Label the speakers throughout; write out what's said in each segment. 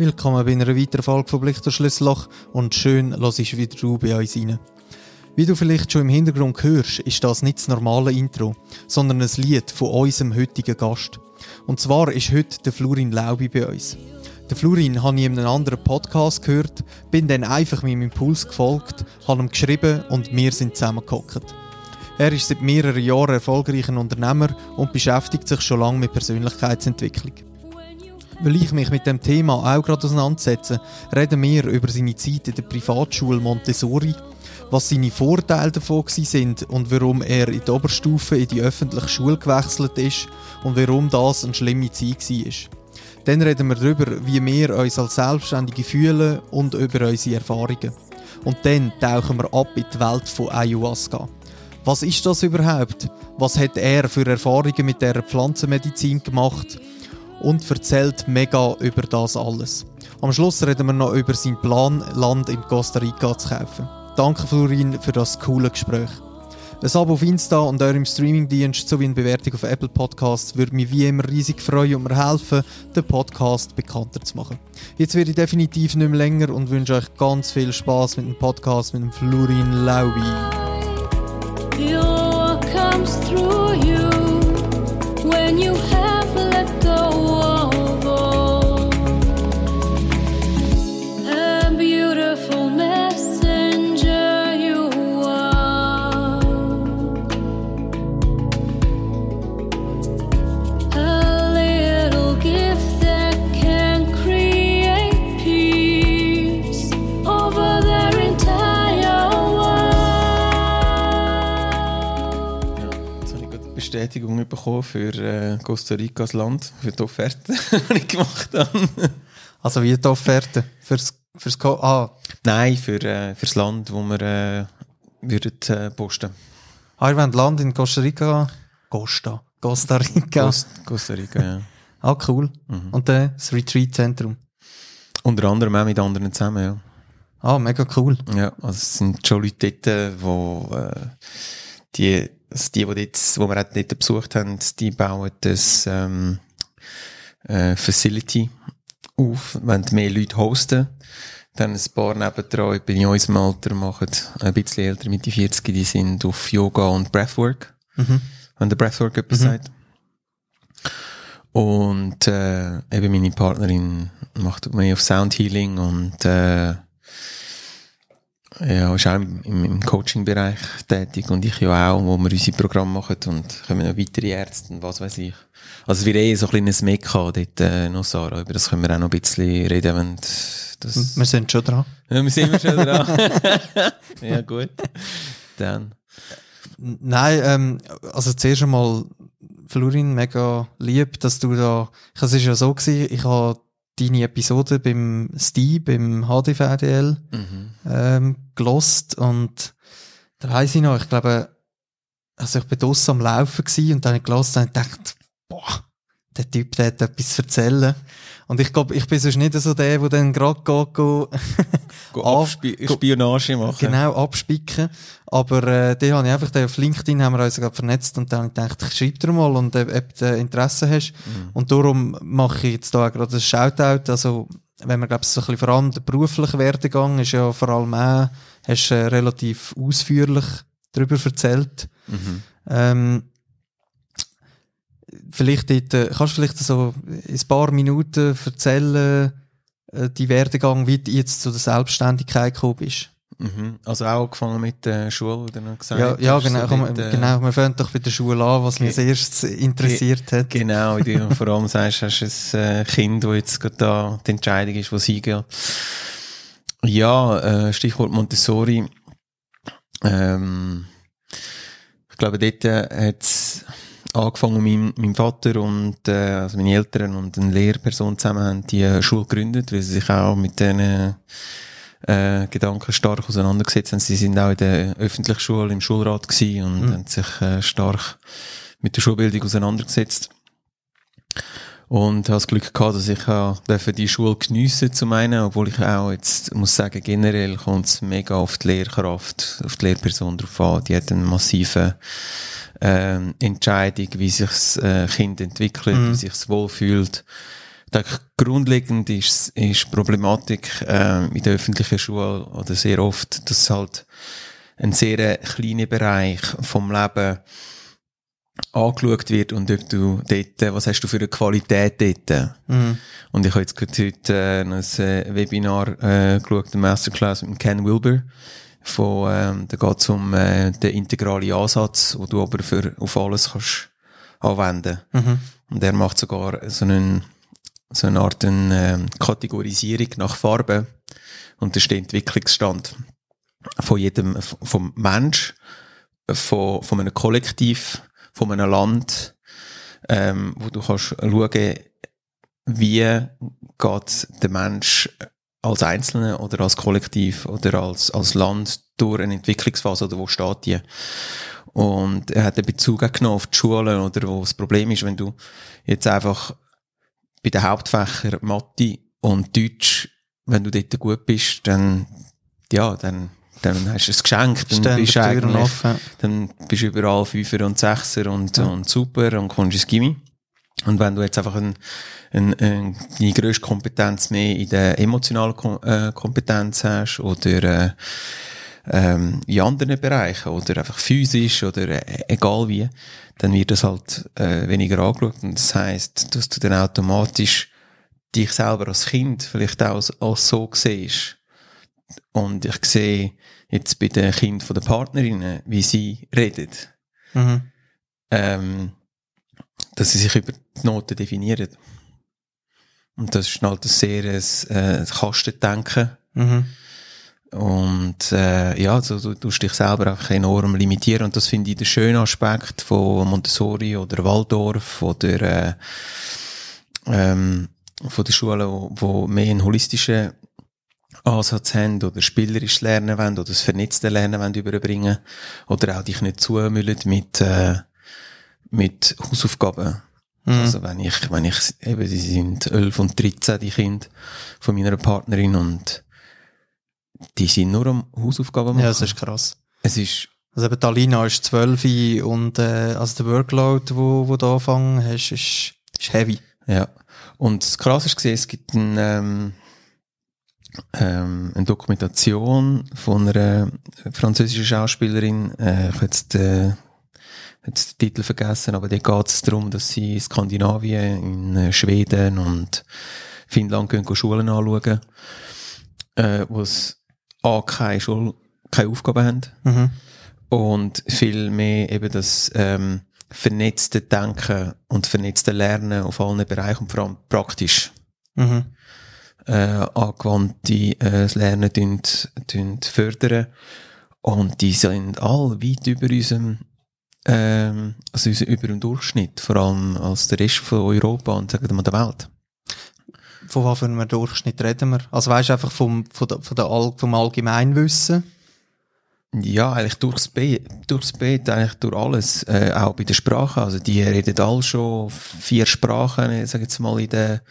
Speaker 1: Willkommen bei einer weiteren Folge von Blick durch Schlüsselloch und schön hörst du wieder du bei uns rein. Wie du vielleicht schon im Hintergrund hörst, ist das nicht das normale Intro, sondern ein Lied von unserem heutigen Gast. Und zwar ist heute der Florin Laubi bei uns. Der Florin habe ich in einem anderen Podcast gehört, bin dann einfach meinem Impuls gefolgt, habe ihm geschrieben und wir sind zusammengehockt. Er ist seit mehreren Jahren erfolgreicher Unternehmer und beschäftigt sich schon lange mit Persönlichkeitsentwicklung. Weil ich mich mit dem Thema auch gerade auseinandersetze, reden wir über seine Zeit in der Privatschule Montessori, was seine Vorteile davon sind und warum er in die Oberstufe in die öffentliche Schule gewechselt ist und warum das eine schlimme Zeit war. Dann reden wir darüber, wie wir uns als Selbstständige fühlen und über unsere Erfahrungen. Und dann tauchen wir ab in die Welt von Ayahuasca. Was ist das überhaupt? Was hat er für Erfahrungen mit der Pflanzenmedizin gemacht? Und erzählt mega über das alles. Am Schluss reden wir noch über seinen Plan, Land in Costa Rica zu kaufen. Danke Florin für das coole Gespräch. Ein Abo auf Insta und eurem Streamingdienst sowie eine Bewertung auf Apple Podcasts würde mich wie immer riesig freuen und mir helfen, den Podcast bekannter zu machen. Jetzt werde ich definitiv nicht mehr länger und wünsche euch ganz viel Spaß mit dem Podcast mit dem Florin Laubi.
Speaker 2: Bestätigung bekommen für äh, Costa Rica als Land, für die Offerte, die ich gemacht habe.
Speaker 1: Also wie die Offerte? Fürs, fürs Co ah,
Speaker 2: Nein, für, äh, fürs Land, wo wir äh, würden, äh, posten.
Speaker 1: ah, ihr wollt Land in Costa Rica? Costa. Costa Rica.
Speaker 2: Cost, Costa Rica, ja.
Speaker 1: Ah, cool. Und dann das Retreat-Zentrum.
Speaker 2: Unter anderem auch mit anderen zusammen, ja.
Speaker 1: Ah, mega cool.
Speaker 2: Ja, also es sind schon Leute dort, wo äh, die, also die, die, dort, wo wir auch dort besucht haben, die bauen das ähm, äh, Facility auf, wenn mehr Leute hosten. Dann ein paar nebendran, etwa in unserem Alter, machen ein bisschen älter, mit die 40, die sind auf Yoga und Breathwork. Wenn der Breathwork etwas sagt. Und äh, eben meine Partnerin macht mehr auf Sound Healing und äh, ja, ist auch im, im, Coaching-Bereich tätig und ich ja auch, wo wir unsere Programme machen und kommen noch weitere Ärzte und was weiß ich. Also es wird eh so ein kleines Mekka dort äh, noch, Sarah, über das können wir auch noch ein bisschen reden, wenn das...
Speaker 1: Wir sind schon dran.
Speaker 2: Ja, wir sind schon dran. ja, gut. Dann.
Speaker 1: Nein, ähm, also zuerst einmal, Florin, mega lieb, dass du da, ich, es ist ja so gewesen, ich habe deine Episode beim Steve, beim HDVDL,
Speaker 2: Mhm.
Speaker 1: ähm, gelost und da weiss ich noch, ich glaube, also ich bin draussen am Laufen gewesen und dann habe ich gelost und gedacht, boah, der Typ, der hat etwas zu erzählen. Und ich glaube, ich bin sonst nicht so der, der dann gerade geht, go,
Speaker 2: Go Spionage machen.
Speaker 1: genau abspicken. Aber äh, die habe ich einfach, den auf LinkedIn haben wir uns gerade vernetzt und dann habe ich gedacht, ich schreibe dir mal und äh, ob du Interesse hast. Und darum mache ich jetzt da gerade ein Shoutout. Also, wenn man, glaube ich, so ein bisschen vor allem der berufliche Werdegang ist ja vor allem auch, hast äh, relativ ausführlich darüber erzählt.
Speaker 2: Mhm.
Speaker 1: Ähm, vielleicht dort, äh, kannst du vielleicht so in ein paar Minuten erzählen, äh, die Werdegang, wie du jetzt zu der Selbstständigkeit gekommen bist?
Speaker 2: Mhm. Also auch angefangen mit der Schule, oder noch gesagt
Speaker 1: Ja, ja genau,
Speaker 2: so dort, äh,
Speaker 1: genau. Wir fangen doch bei der Schule an, was mich als erstes interessiert hat.
Speaker 2: Genau, wie du vor allem sagst, hast du ein äh, Kind, das jetzt gerade da die Entscheidung ist, wo es hingeht. Ja, äh, Stichwort Montessori. Ähm, ich glaube, dort äh, hat angefangen, mein, mein Vater und äh, also meine Eltern und eine Lehrperson zusammen haben die äh, Schule gegründet, weil sie sich auch mit diesen äh, Gedanken stark auseinandergesetzt haben. Sie sind auch in der öffentlichen Schule im Schulrat gewesen und haben sich äh, stark mit der Schulbildung auseinandergesetzt. Und habe das Glück gehabt, dass ich auch die Schule geniessen zum einen, obwohl ich auch jetzt muss sagen, generell kommt es mega auf die Lehrkraft, auf die Lehrperson drauf an. Die hat eine massive ähm, Entscheidung, wie sich das äh, Kind entwickelt, wie sich es wohlfühlt. denke, grundlegend ist, ist die Problematik äh, in der öffentlichen Schule oder sehr oft, dass halt ein sehr kleiner Bereich vom Leben angeschaut wird und ob du dort, was hast du für eine Qualität dort?
Speaker 1: Mhm.
Speaker 2: Und ich habe jetzt gerade heute äh, ein äh, Webinar äh, geschaut, eine Masterclass mit Ken Wilber. Von, ähm, da geht es um äh, den integralen Ansatz, wo du aber für, auf alles kannst anwenden.
Speaker 1: Mhm.
Speaker 2: Und er macht sogar so, einen, so eine Art eine, äh, Kategorisierung nach Farbe. Und da steht Entwicklungsstand von jedem, vom Mensch, von, von einem Kollektiv, von einem Land, ähm, wo du kannst schauen, wie geht der Mensch als Einzelne oder als Kollektiv oder als, als Land durch eine Entwicklungsphase oder wo steht die? Und er hat einen Bezug auch genommen auf die Schulen oder wo das Problem ist, wenn du jetzt einfach bei den Hauptfächern Mathe und Deutsch, wenn du dort gut bist, dann, ja, dann dann hast du es geschenkt, dann bist du eigentlich, offen. dann bist du überall Fünfer und Sechser und, ja. und super und kommst ins Gimmi. Und wenn du jetzt einfach ein, ein, ein, deine grösste Kompetenz mehr in der emotionalen Kom äh, Kompetenz hast oder äh, ähm, in anderen Bereichen oder einfach physisch oder äh, egal wie, dann wird das halt äh, weniger angeschaut. Und das heisst, dass du dann automatisch dich selber als Kind vielleicht auch als, als so siehst. Und ich sehe jetzt bei den Kindern der Partnerinnen, wie sie reden. Mhm. Ähm, dass sie sich über die Noten definieren. Und das ist halt ein sehr äh, Kastendenken. Mhm. Und äh, ja, also, du tust dich selber einfach enorm limitieren. Und das finde ich der schöne Aspekt von Montessori oder Waldorf oder äh, ähm, von der Schule, wo, wo mehr einen holistischen Ansatz haben oder spielerisch lernen wollen oder das vernetzte Lernen wollen überbringen oder auch dich nicht zumüllen mit, äh, mit Hausaufgaben. Mhm. Also wenn ich, wenn ich, eben, sie sind 11 und 13, die Kinder von meiner Partnerin und die sind nur am Hausaufgaben
Speaker 1: machen. Ja, das ist krass.
Speaker 2: Es ist,
Speaker 1: also eben Talina ist 12 und, äh, also der Workload, wo, wo du angefangen hast, ist, ist heavy.
Speaker 2: Ja. Und das Krasse ist gesehen, es gibt ein, ähm, ähm, eine Dokumentation von einer französischen Schauspielerin. Äh, ich habe jetzt, äh, jetzt den Titel vergessen, aber da geht es darum, dass sie in Skandinavien, in äh, Schweden und Finnland gehen, gehen Schulen anschauen, äh, wo es A, keine, Schule, keine Aufgaben haben mhm. und viel mehr eben das ähm, vernetzte Denken und vernetzte Lernen auf allen Bereichen und vor allem praktisch. Mhm äh, angewandte äh, Lernen tun, tun fördern. Und die sind all weit über unserem ähm, also über dem Durchschnitt, vor allem als der Rest von Europa und sagen wir mal der Welt.
Speaker 1: Von was für einem Durchschnitt reden wir? Also weißt du einfach vom, von der, von der All, vom Allgemeinwissen?
Speaker 2: Ja, eigentlich durchs Beet, durchs Beet, eigentlich durch alles, äh, auch bei der Sprache. Also die reden alle schon vier Sprachen, ich sage jetzt mal in der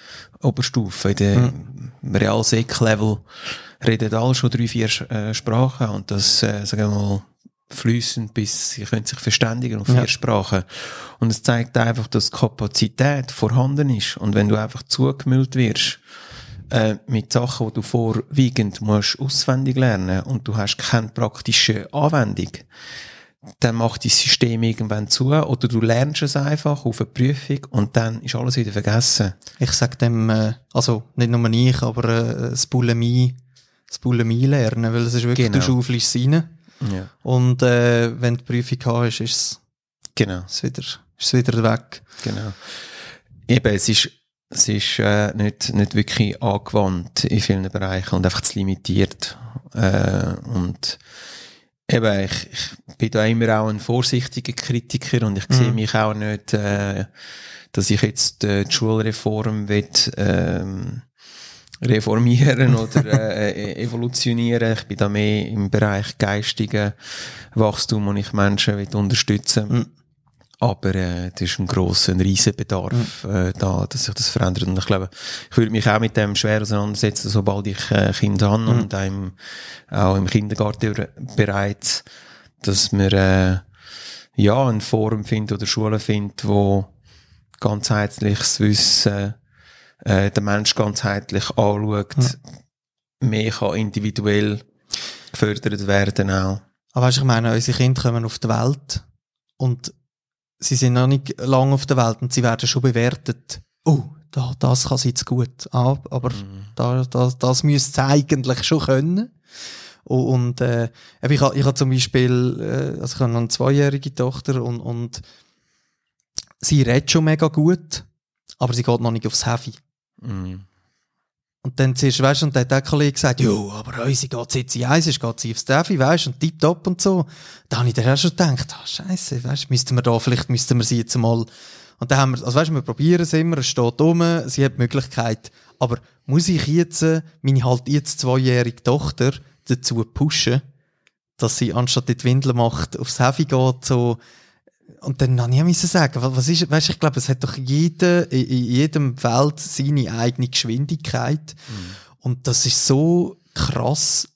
Speaker 2: Oberstufe, in der mhm. Realsek-Level reden alle schon drei, vier äh, Sprachen und das, äh, sagen wir mal, fließend bis sie können sich verständigen auf vier ja. Sprachen. Und es zeigt einfach, dass Kapazität vorhanden ist. Und wenn du einfach zugemüllt wirst, äh, mit Sachen, die du vorwiegend musst auswendig lernen und du hast keine praktische Anwendung, dann macht das System irgendwann zu oder du lernst es einfach auf eine Prüfung und dann ist alles wieder vergessen.
Speaker 1: Ich sag dem, äh, also nicht nur ich, aber äh, das Bulimie, das Bulimie lernen, weil es ist wirklich, genau. du schaufelst es rein ja. und äh, wenn die Prüfung hast, ist es
Speaker 2: genau.
Speaker 1: ist wieder, ist es wieder weg.
Speaker 2: Genau. Eben, es ist es ist äh, nicht, nicht wirklich angewandt in vielen Bereichen und einfach zu limitiert. Äh, und eben, ich, ich bin da immer auch ein vorsichtiger Kritiker und ich mhm. sehe mich auch nicht, äh, dass ich jetzt äh, die Schulreform will, ähm, reformieren oder äh, e-, evolutionieren. Ich bin da mehr im Bereich geistigen Wachstum und ich Menschen will unterstützen. Mhm. Aber äh, es ist ein grosser, ein riesen Bedarf mhm. äh, da, dass sich das verändert. Und ich glaube, ich würde mich auch mit dem schwer auseinandersetzen, sobald ich äh, Kinder habe mhm. und einem, auch im Kindergarten bereits, dass man äh, ja eine Form findet oder Schule findet, wo ganzheitliches Wissen äh, den Mensch ganzheitlich anschaut, mehr kann individuell gefördert werden auch.
Speaker 1: Aber weißt, du, ich meine, unsere Kinder kommen auf die Welt und sie sind noch nicht lange auf der Welt und sie werden schon bewertet. Oh, da, das kann sie jetzt gut. Ah, aber da, da, das müsste sie eigentlich schon können. Und äh, ich habe ich ha zum Beispiel, äh, also ich noch eine zweijährige Tochter und, und sie redet schon mega gut, aber sie geht noch nicht aufs Heavy.
Speaker 2: Mhm.
Speaker 1: Und dann zuerst, weißt und dann hat der Kollege gesagt, jo, aber unsere geht jetzt in eins, ist geht sie aufs Steffi, weißt du, und tipptopp und so. Da habe ich dann auch schon gedacht, ah, scheiße, weißt du, müssten wir da, vielleicht müssten wir sie jetzt mal, und dann haben wir, also weißt du, wir probieren es immer, es steht rum, sie hat die Möglichkeit, aber muss ich jetzt, äh, meine halt jetzt zweijährige Tochter dazu pushen, dass sie anstatt die Windel macht, aufs Heavy geht, so, und dann habe ich müssen sagen, was ist, weißt, ich glaube, es hat doch jeder, in in jedem Feld seine eigene Geschwindigkeit. Und das ist so krass,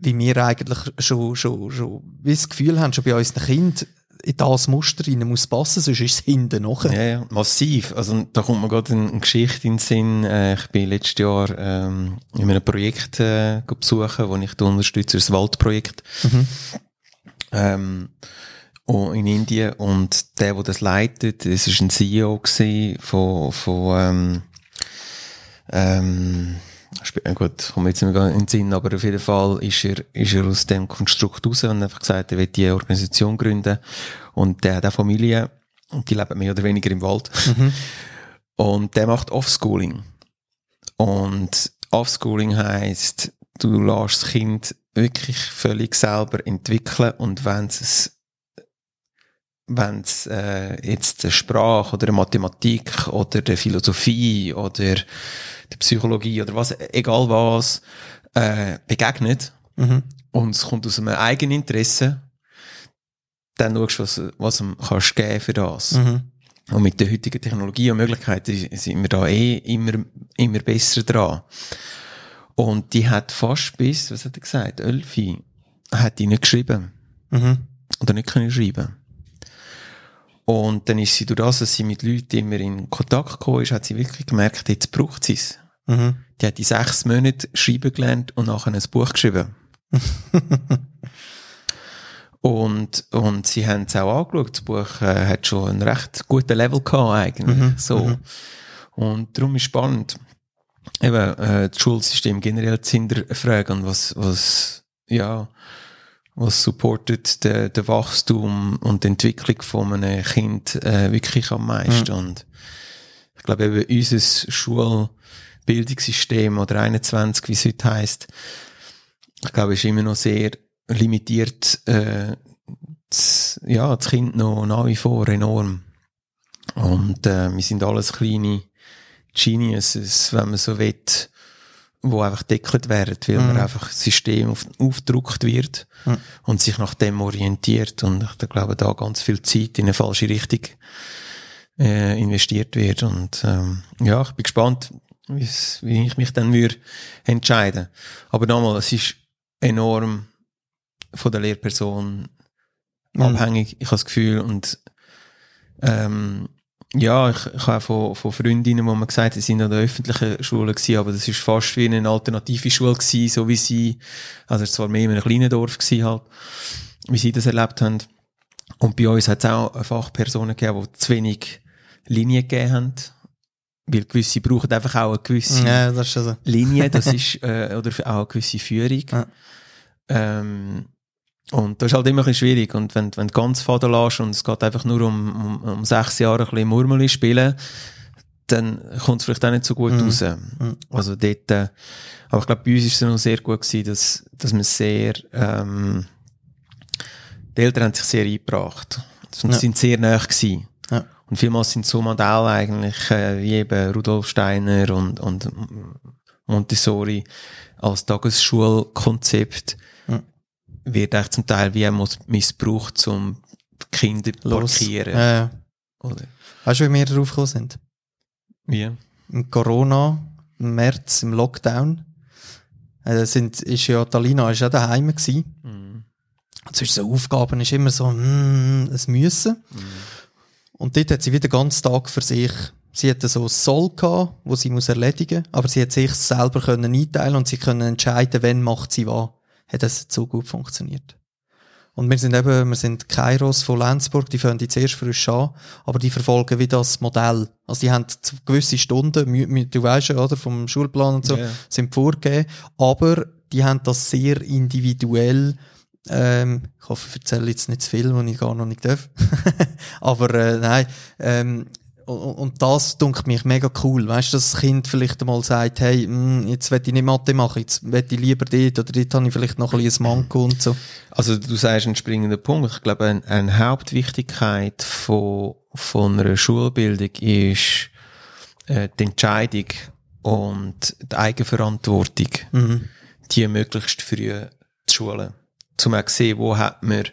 Speaker 1: wie wir eigentlich schon, schon, schon, wie das Gefühl haben, schon bei unseren Kindern, in das Muster rein muss passen, sonst ist es hinten nachher.
Speaker 2: Ja, ja, massiv. Also da kommt mir gerade eine, eine Geschichte in den Sinn. Äh, ich bin letztes Jahr ähm, in einem Projekt äh, besuchen, wo ich da unterstütze, das Waldprojekt. Ähm, oh, in Indien. Und der, der das leitet, das ist ein CEO von, von ähm, ähm, äh, gut, kommt mir jetzt nicht mehr in den Sinn, aber auf jeden Fall ist er, ist er aus dem Konstrukt raus und einfach gesagt, er will die Organisation gründen. Und der hat eine Familie und die leben mehr oder weniger im Wald. Und der macht Offschooling. Und Offschooling heisst, du lässt das Kind wirklich völlig selber entwickeln und wenn es wenn es äh, jetzt eine Sprache oder eine Mathematik oder eine Philosophie oder die Psychologie oder was, egal was, äh, begegnet
Speaker 1: Mhm.
Speaker 2: und es kommt aus einem eigenen Interesse, dann schaust du, was, was du kannst geben für das.
Speaker 1: Mhm.
Speaker 2: Und mit der heutigen Technologie und Möglichkeiten sind wir da eh immer, immer besser dran. Und die hat fast bis, was hat er gesagt, Elfi, hat die nicht geschrieben.
Speaker 1: Mhm.
Speaker 2: Oder nicht können schreiben. Und dann ist sie durch das, dass sie mit Leuten immer in Kontakt gekommen ist, hat sie wirklich gemerkt, jetzt braucht sie es.
Speaker 1: Mhm.
Speaker 2: Die hat in sechs Monaten schreiben gelernt und nachher ein Buch geschrieben. und, und sie haben es auch angeschaut. Das Buch äh, hat schon einen recht guten Level gehabt, eigentlich.
Speaker 1: Mhm,
Speaker 2: So. Und darum ist spannend, eben, äh, das Schulsystem generell zu hinterfragen, was, was, ja, was supportet den, den Wachstum und die Entwicklung von einem Kind äh, wirklich am meisten. Und ich glaube eben, unser Schulbildungssystem oder 21, wie es heute heisst, ich glaube, ist immer noch sehr limitiert, äh, das, ja, das Kind noch nach wie vor enorm. Und äh, wir sind alles kleine Geniuses, wenn man so will, wo einfach deckelt werden, weil man einfach das System auf, aufgedruckt wird
Speaker 1: Mhm.
Speaker 2: und sich nach dem orientiert. Und ich glaube, da ganz viel Zeit in eine falsche Richtung äh, investiert wird. Und ähm, ja, ich bin gespannt, wie ich mich dann würde entscheiden. Aber nochmal, es ist enorm von der Lehrperson
Speaker 1: Mhm.
Speaker 2: abhängig. Ich habe das Gefühl und ähm, ja, ich, ich habe von, von Freundinnen, wo man gesagt hat, sie sind an der öffentlichen Schule gewesen, aber das ist fast wie eine alternative Schule gewesen, so wie sie, also es war mehr in einem kleinen Dorf gewesen halt, wie sie das erlebt haben. Und bei uns hat es auch Fachpersonen gegeben, die zu wenig Linien gegeben haben, weil gewisse brauchen einfach auch eine gewisse
Speaker 1: Ja, das so.
Speaker 2: Linie, das ist, äh, oder auch eine gewisse Führung.
Speaker 1: Ja.
Speaker 2: Ähm, und das ist halt immer ein bisschen schwierig. Und wenn, wenn du ganz faden lässt und es geht einfach nur um, um, um sechs Jahre ein bisschen Murmeli spielen, dann kommt es vielleicht auch nicht so gut
Speaker 1: Mhm.
Speaker 2: raus.
Speaker 1: Mhm.
Speaker 2: Also dort, äh, aber ich glaube, bei uns ist es noch sehr gut gewesen, dass, dass wir sehr, ähm, die Eltern haben sich sehr eingebracht. Und
Speaker 1: Ja.
Speaker 2: sind sehr nah gewesen.
Speaker 1: Ja.
Speaker 2: Und vielmals sind so Modelle eigentlich, äh, wie eben Rudolf Steiner und, und Montessori als Tagesschulkonzept. Wird echt zum Teil wie auch missbraucht, um Kinder zu
Speaker 1: Los.
Speaker 2: parkieren.
Speaker 1: Ja.
Speaker 2: Oder?
Speaker 1: Weißt du, wie wir darauf gekommen sind?
Speaker 2: Wie?
Speaker 1: Im Corona, im März, im Lockdown. Äh, sind, ist ja, Talina ist ja daheim gewesen.
Speaker 2: Mhm.
Speaker 1: Und sonst so Aufgaben ist immer so, mm, es müssen. Und dort hat sie wieder den ganzen Tag für sich Sie hatte so ein Soll gehabt, wo sie muss erledigen, aber sie hat sich selber können einteilen und sie können entscheiden, wann macht sie was. Hat das so gut funktioniert. Und wir sind eben, wir sind Kairos von Lenzburg, die fangen jetzt erst frisch an, aber die verfolgen wie das Modell. Also die haben gewisse Stunden, du weißt ja, oder, vom Schulplan und so, yeah. sind vorgegeben, aber die haben das sehr individuell ähm, ich hoffe, ich erzähle jetzt nicht zu viel, was ich gar noch nicht darf. aber äh, nein, ähm, und, das dunkelt mich mega cool. Weißt du, dass das Kind vielleicht einmal sagt, hey, mh, hm, jetzt will ich nicht Mathe machen, jetzt will ich lieber dort oder dort habe ich vielleicht noch ein bisschen Manko und so.
Speaker 2: Also du sagst einen springenden Punkt. Ich glaube, eine, eine Hauptwichtigkeit von, von einer Schulbildung ist äh, die Entscheidung und die Eigenverantwortung, mhm. die möglichst früh zu schulen. Zum auch sehen, wo hat man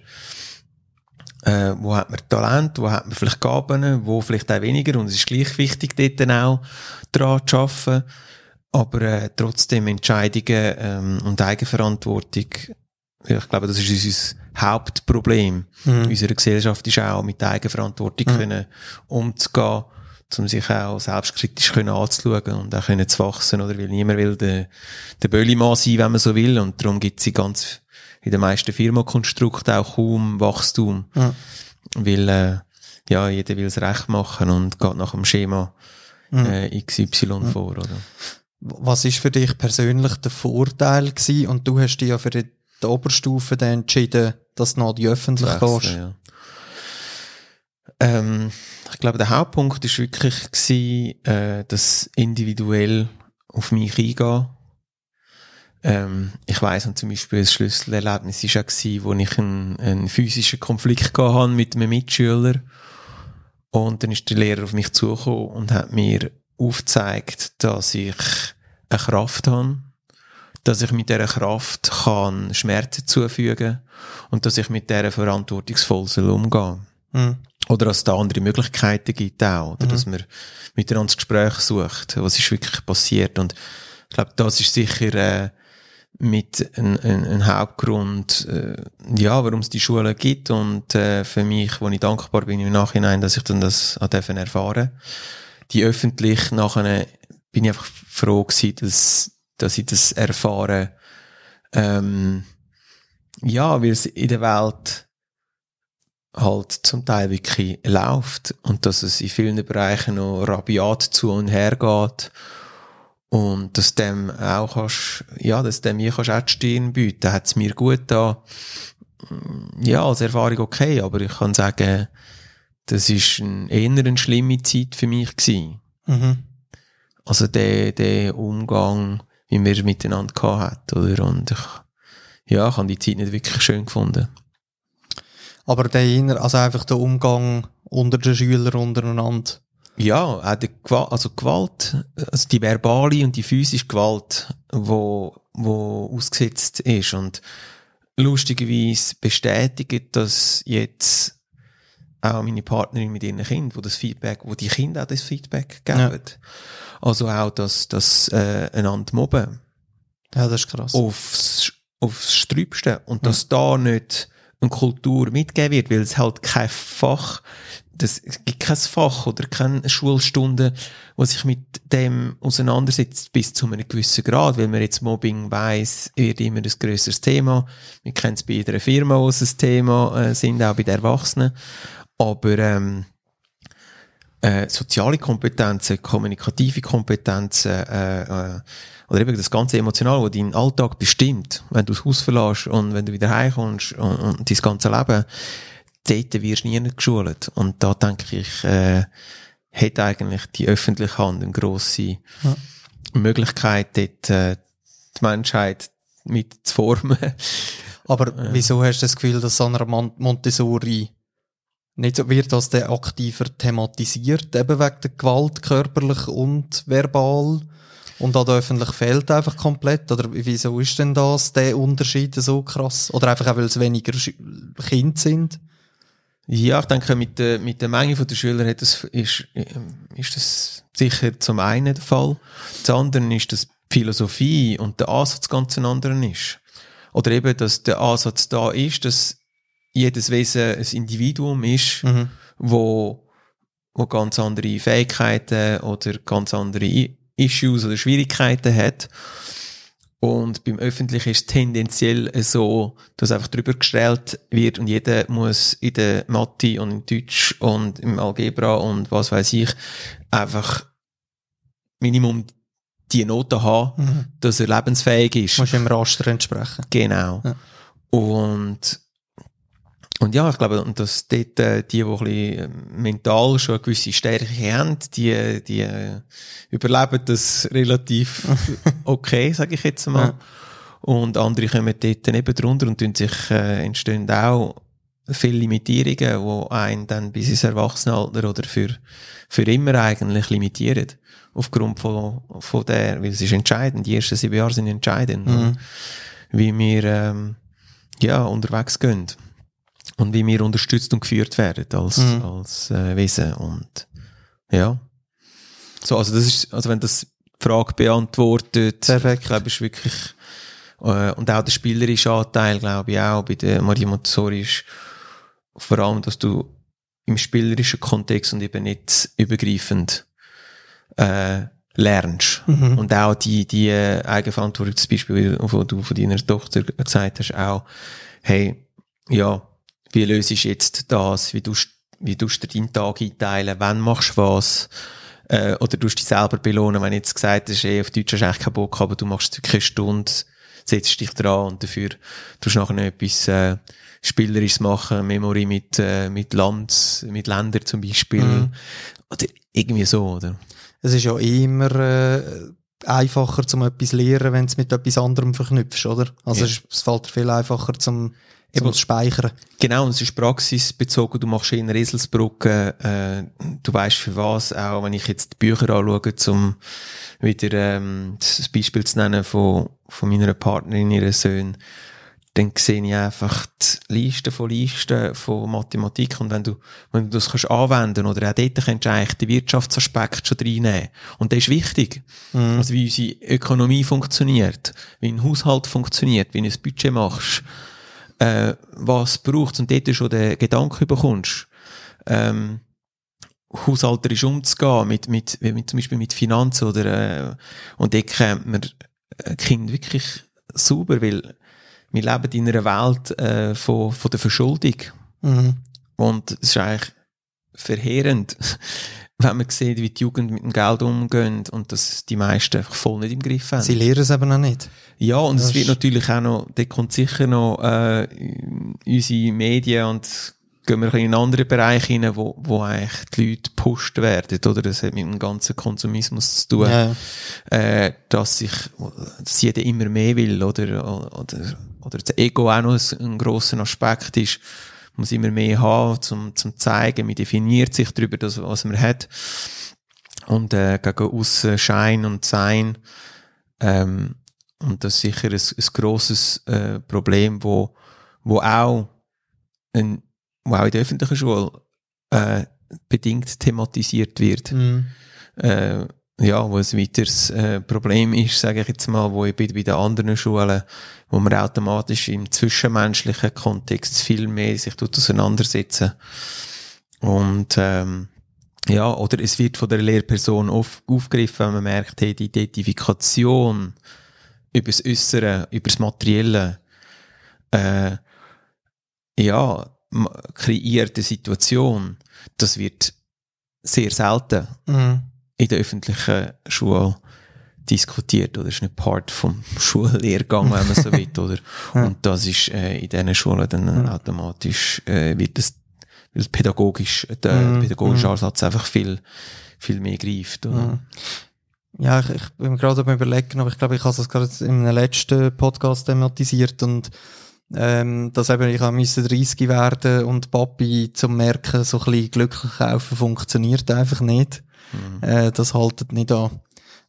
Speaker 2: äh, wo hat man Talent, wo hat man vielleicht Gaben, wo vielleicht auch weniger. Und es ist gleich wichtig, dort dann auch dran zu arbeiten, aber äh, trotzdem Entscheidungen ähm, und Eigenverantwortung, ich glaube, das ist unser Hauptproblem. Mhm. unserer Gesellschaft, ist auch mit Eigenverantwortung mhm. können umzugehen, um sich auch selbstkritisch können anzuschauen und auch können zu wachsen, oder? Weil niemand will der, der Böllimann sein, wenn man so will. Und darum gibt es ganz in den meisten Firmenkonstrukten auch kaum Wachstum. Ja. Weil, äh, ja, jeder will es recht machen und geht nach dem Schema äh, XY ja. vor, oder?
Speaker 1: Was ist für dich persönlich der Vorteil gewesen? Und du hast dich ja für die, Oberstufe dann entschieden, dass du noch die öffentlich gehst. Ja.
Speaker 2: Ähm, ich glaube, der Hauptpunkt ist wirklich gewesen, äh, das individuell auf mich eingehen ähm, ich weiss, und zum Beispiel ein Schlüsselerlebnis war auch, wo ich einen, einen physischen Konflikt hatte mit einem Mitschüler. Und dann ist der Lehrer auf mich zugekommen und hat mir aufgezeigt, dass ich eine Kraft habe, dass ich mit dieser Kraft kann Schmerzen zufügen und dass ich mit dieser verantwortungsvoll soll umgehen mhm. Oder dass es da andere Möglichkeiten gibt auch, oder mhm. dass man miteinander das Gespräch sucht, was ist wirklich passiert. Und ich glaube, das ist sicher äh, mit ein, ein, ein Hauptgrund, äh, ja, warum es die Schule gibt und äh, für mich, wo ich dankbar bin im Nachhinein, dass ich dann das dürfen erfahren. Die öffentlich nachher bin ich einfach froh gewesen, dass, dass ich das erfahre. Ähm, ja, weil es in der Welt halt zum Teil wirklich läuft und dass es in vielen Bereichen noch rabiat zu und her geht und dass dem auch kannst, ja, dass dem kannst auch die Stirn bieten, hat es mir gut da. Ja, als Erfahrung okay, aber ich kann sagen, das ist ein, eher eine schlimme Zeit für mich gewesen. Mhm. Also der, der Umgang, wie wir miteinander gehabt hat, oder? Und ich, ja, ich habe die Zeit nicht wirklich schön gefunden.
Speaker 1: Aber der, also einfach der Umgang unter den Schülern untereinander,
Speaker 2: ja, auch die Gewalt, also Gewalt, also die verbale und die physische Gewalt, wo, wo ausgesetzt ist und lustigerweise bestätigt, dass jetzt auch meine Partnerin mit ihren Kindern, wo das Feedback, wo die Kinder auch das Feedback geben. Ja. Also auch, dass, dass äh, einander mobben.
Speaker 1: Ja, das ist krass.
Speaker 2: Aufs, aufs Strübste. Und ja. dass da nicht eine Kultur mitgegeben wird, weil es halt kein Fach das gibt kein Fach oder keine Schulstunde, wo sich mit dem auseinandersetzt bis zu einem gewissen Grad, weil man jetzt Mobbing weiss, wird immer ein grösseres Thema. Wir kennen es bei jeder Firma, wo es ein Thema äh, sind, auch bei den Erwachsenen. Aber ähm, äh, soziale Kompetenzen, kommunikative Kompetenzen äh, äh, oder eben das ganze Emotionale, was deinen Alltag bestimmt, wenn du das Haus verlässt und wenn du wieder heimkommst und, und dein ganze Leben, dort wirst du nie geschult. Und da denke ich, äh, hat eigentlich die öffentliche Hand eine grosse ja. Möglichkeit, dort äh, die Menschheit mit zu formen.
Speaker 1: Aber äh. wieso hast du das Gefühl, dass an einer Montessori nicht so wird das der aktiver thematisiert, eben wegen der Gewalt, körperlich und verbal? Und an der öffentlich fehlt einfach komplett? Oder wieso ist denn das, der Unterschied so krass? Oder einfach auch, weil es weniger Kinder sind?
Speaker 2: Ja, ich denke, mit der, mit der Menge der Schüler hat das, ist, ist das sicher zum einen der Fall. Zum anderen ist, dass die Philosophie und der Ansatz ganz ein anderer ist. Oder eben, dass der Ansatz da ist, dass jedes Wesen ein Individuum ist, mhm. wo, wo ganz andere Fähigkeiten oder ganz andere Issues oder Schwierigkeiten hat. Und beim Öffentlichen ist es tendenziell so, dass einfach drüber gestellt wird und jeder muss in der Mathe und in Deutsch und im Algebra und was weiß ich einfach Minimum die Note haben,
Speaker 1: Mhm.
Speaker 2: dass er lebensfähig ist.
Speaker 1: Musst im Raster entsprechen.
Speaker 2: Genau.
Speaker 1: Ja.
Speaker 2: Und, und ja, ich glaube, und dass dort äh, die, die ein bisschen mental schon eine gewisse Stärke haben, die, die äh, überleben das relativ okay, sage ich jetzt mal.
Speaker 1: Ja.
Speaker 2: Und andere kommen dort eben drunter und tun sich, äh, entstehen auch viele Limitierungen, die einen dann bis ins Erwachsenenalter oder für, für immer eigentlich limitieren. Aufgrund von, von der, weil es ist entscheidend, die ersten sieben Jahre sind entscheidend.
Speaker 1: Mhm.
Speaker 2: Wie wir, ähm, ja, unterwegs gehen. Und wie wir unterstützt und geführt werden als,
Speaker 1: Mhm.
Speaker 2: als äh, Wesen. Und, ja. So, also das ist, also wenn das die Frage beantwortet,
Speaker 1: Perfekt.
Speaker 2: ich glaube, ist wirklich, äh, und auch der spielerische Anteil, glaube ich auch, bei der Maria Montessori ist vor allem, dass du im spielerischen Kontext und eben nicht übergreifend äh, lernst.
Speaker 1: Mhm.
Speaker 2: Und auch die, die äh, Eigenverantwortung, zum Beispiel, wo du von deiner Tochter gesagt hast, auch, hey, ja, wie löst du jetzt das? Wie tust, wie tust du deinen Tag einteilen? Wann machst du was? Äh, oder tust du dich selber belohnen, wenn du jetzt gesagt hast, ey, auf Deutsch hast du eigentlich keinen Bock, aber du machst wirklich eine Stunde, setzt dich dran und dafür tust du nachher noch etwas, äh, Spielerisches machen, Memory mit, äh, mit Land, mit Ländern zum Beispiel.
Speaker 1: Mhm.
Speaker 2: Oder irgendwie so, oder?
Speaker 1: Es ist ja immer äh, einfacher, zum etwas zu lernen, wenn du es mit etwas anderem verknüpfst, oder? Also
Speaker 2: Ja.
Speaker 1: es, es fällt dir viel einfacher zum, zum
Speaker 2: Eben.
Speaker 1: Speichern.
Speaker 2: Genau, und es ist praxisbezogen. Du machst in Eselsbrücke, äh, du weißt für was, auch wenn ich jetzt die Bücher anschaue, zum wieder ähm, das Beispiel zu nennen von, von meiner Partnerin, ihren Söhnen, dann sehe ich einfach die Listen von Listen von Mathematik und wenn du, wenn du das kannst anwenden oder auch dort kannst du eigentlich den Wirtschaftsaspekt schon reinnehmen. Und das ist wichtig.
Speaker 1: Mhm.
Speaker 2: Also wie unsere Ökonomie funktioniert, wie ein Haushalt funktioniert, wie du ein Budget machst, äh, was braucht und dort schon den Gedanken bekommst, ähm, haushalterisch umzugehen, mit, mit, mit, zum Beispiel mit Finanzen oder, äh, und dort kommt man äh, Kind wirklich sauber, weil wir leben in einer Welt äh, von, von der Verschuldung.
Speaker 1: Mhm.
Speaker 2: Und es ist eigentlich verheerend, wenn man sieht, wie die Jugend mit dem Geld umgeht und dass die meisten einfach voll nicht im Griff haben.
Speaker 1: Sie lernen es eben auch nicht.
Speaker 2: Ja, und
Speaker 1: Das
Speaker 2: es wird natürlich auch noch, da kommt sicher noch äh, unsere Medien und gehen wir ein bisschen in einen anderen Bereich rein, wo, wo eigentlich die Leute gepusht werden, oder? Das hat mit dem ganzen Konsumismus zu tun,
Speaker 1: Ja.
Speaker 2: äh, dass sich, dass jeder immer mehr will, oder? Oder, oder das Ego auch noch ein, ein grosser Aspekt ist, muss immer mehr haben, zum, zum zeigen, man definiert sich darüber, das, was man hat. Und, äh, gegen aussen Schein und Sein, ähm, und das ist sicher ein, ein grosses äh, Problem, wo, wo auch ein, wo auch in der öffentlichen Schule äh, bedingt thematisiert wird.
Speaker 1: Mhm.
Speaker 2: Äh, ja, wo ein weiteres äh, Problem ist, sage ich jetzt mal, wo ich bei, bei den anderen Schulen, wo man automatisch im zwischenmenschlichen Kontext viel mehr sich tut auseinandersetzen. Und ähm, ja, oder es wird von der Lehrperson auf, aufgegriffen, wenn man merkt, hey, die Identifikation über das Äußere, über das Materielle, äh, ja, kreiert eine Situation, das wird sehr selten
Speaker 1: Mhm.
Speaker 2: In der öffentlichen Schule diskutiert oder ist nicht Part vom Schullehrgang, wenn man so will, oder? Und das ist äh, in diesen Schulen dann automatisch äh, wird das, weil das pädagogisch, der
Speaker 1: Mhm.
Speaker 2: pädagogische
Speaker 1: Mhm.
Speaker 2: Ansatz einfach viel, viel mehr greift, oder?
Speaker 1: Mhm. Ja, ich, ich bin mir gerade am überlegen, aber ich glaube, ich habe das gerade in einem letzten Podcast thematisiert und ähm, dass eben ich müssen 30 werden und Papi zum Merken, so ein bisschen glücklich kaufen funktioniert einfach nicht.
Speaker 2: Mhm.
Speaker 1: Äh, das haltet nicht an.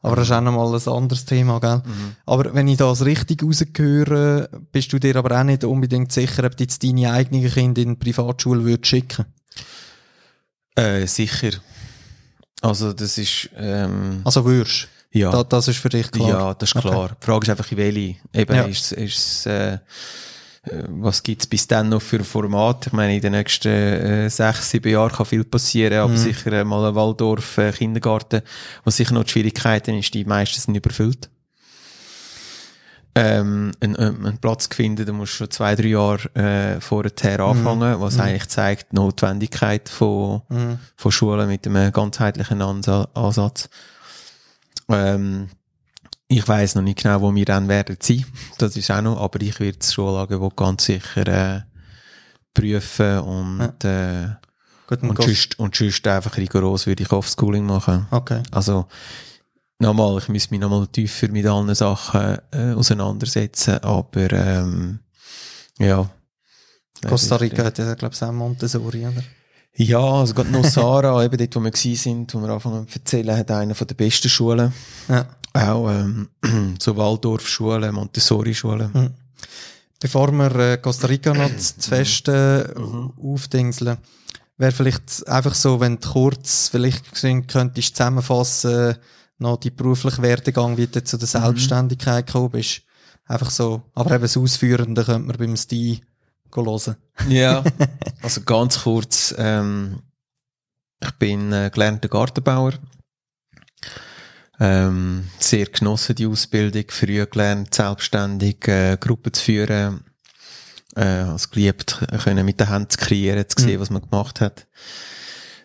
Speaker 1: Aber das ist auch nochmal ein anderes Thema, gell?
Speaker 2: Mhm.
Speaker 1: Aber wenn ich das richtig rausgehöre, bist du dir aber auch nicht unbedingt sicher, ob du jetzt deine eigenen Kinder in die Privatschule würdest schicken.
Speaker 2: Äh, sicher. Also das ist ähm,
Speaker 1: Also würdest.
Speaker 2: ja.
Speaker 1: Da, das ist für dich klar.
Speaker 2: Ja, das ist
Speaker 1: Okay.
Speaker 2: klar. Die Frage ist einfach, in welche. Eben,
Speaker 1: Ja.
Speaker 2: ist, ist, äh, äh, was gibt's bis dann noch für ein Format? Ich meine, in den nächsten äh, sechs, sieben Jahren kann viel passieren, aber
Speaker 1: Mhm.
Speaker 2: sicher äh, mal ein Waldorf, äh, Kindergarten, was sicher noch die Schwierigkeiten ist, die meisten sind überfüllt. Ähm, einen, einen Platz finden, da musst du schon zwei, drei Jahre äh, vorher anfangen, was
Speaker 1: Mhm.
Speaker 2: eigentlich zeigt die Notwendigkeit von,
Speaker 1: Mhm.
Speaker 2: von Schulen mit einem ganzheitlichen Ansa Ansatz. Ähm, ich weiß noch nicht genau, wo wir dann werden sein. Das ist auch noch, aber ich werde das Schulangebot ganz sicher äh, prüfen und, äh,
Speaker 1: Gut,
Speaker 2: und, sonst, und sonst einfach rigoros würde ich Offschooling machen.
Speaker 1: Okay.
Speaker 2: Also, nochmal, ich müsste mich nochmal tiefer mit allen Sachen äh, auseinandersetzen, aber ähm, ja.
Speaker 1: Costa Rica hat ja, glaube ich, auch Montessori, oder?
Speaker 2: Ja, also gerade noch Sarah, eben dort, wo wir sind, wo wir anfangen zu erzählen, hat eine von der besten Schulen.
Speaker 1: Ja.
Speaker 2: Auch ähm, so Waldorfschulen, Montessori-Schulen.
Speaker 1: Mhm. Bevor wir äh, Costa Rica noch zu zu fest äh,
Speaker 2: Mhm.
Speaker 1: aufdingseln, wäre vielleicht einfach so, wenn du kurz vielleicht könntest zusammenfassen, noch die berufliche Werdegang, wie du zu der
Speaker 2: Mhm.
Speaker 1: Selbstständigkeit gekommen bist. Einfach so, aber eben das Ausführende könnte man beim Steve hören.
Speaker 2: Ja, also ganz kurz, ähm, ich bin äh, gelernter Gartenbauer. Ähm, sehr genossen die Ausbildung, früh gelernt, selbstständig äh, Gruppen zu führen, äh, also geliebt, können mit den Händen zu kreieren, zu sehen,
Speaker 1: Mhm.
Speaker 2: was man gemacht hat.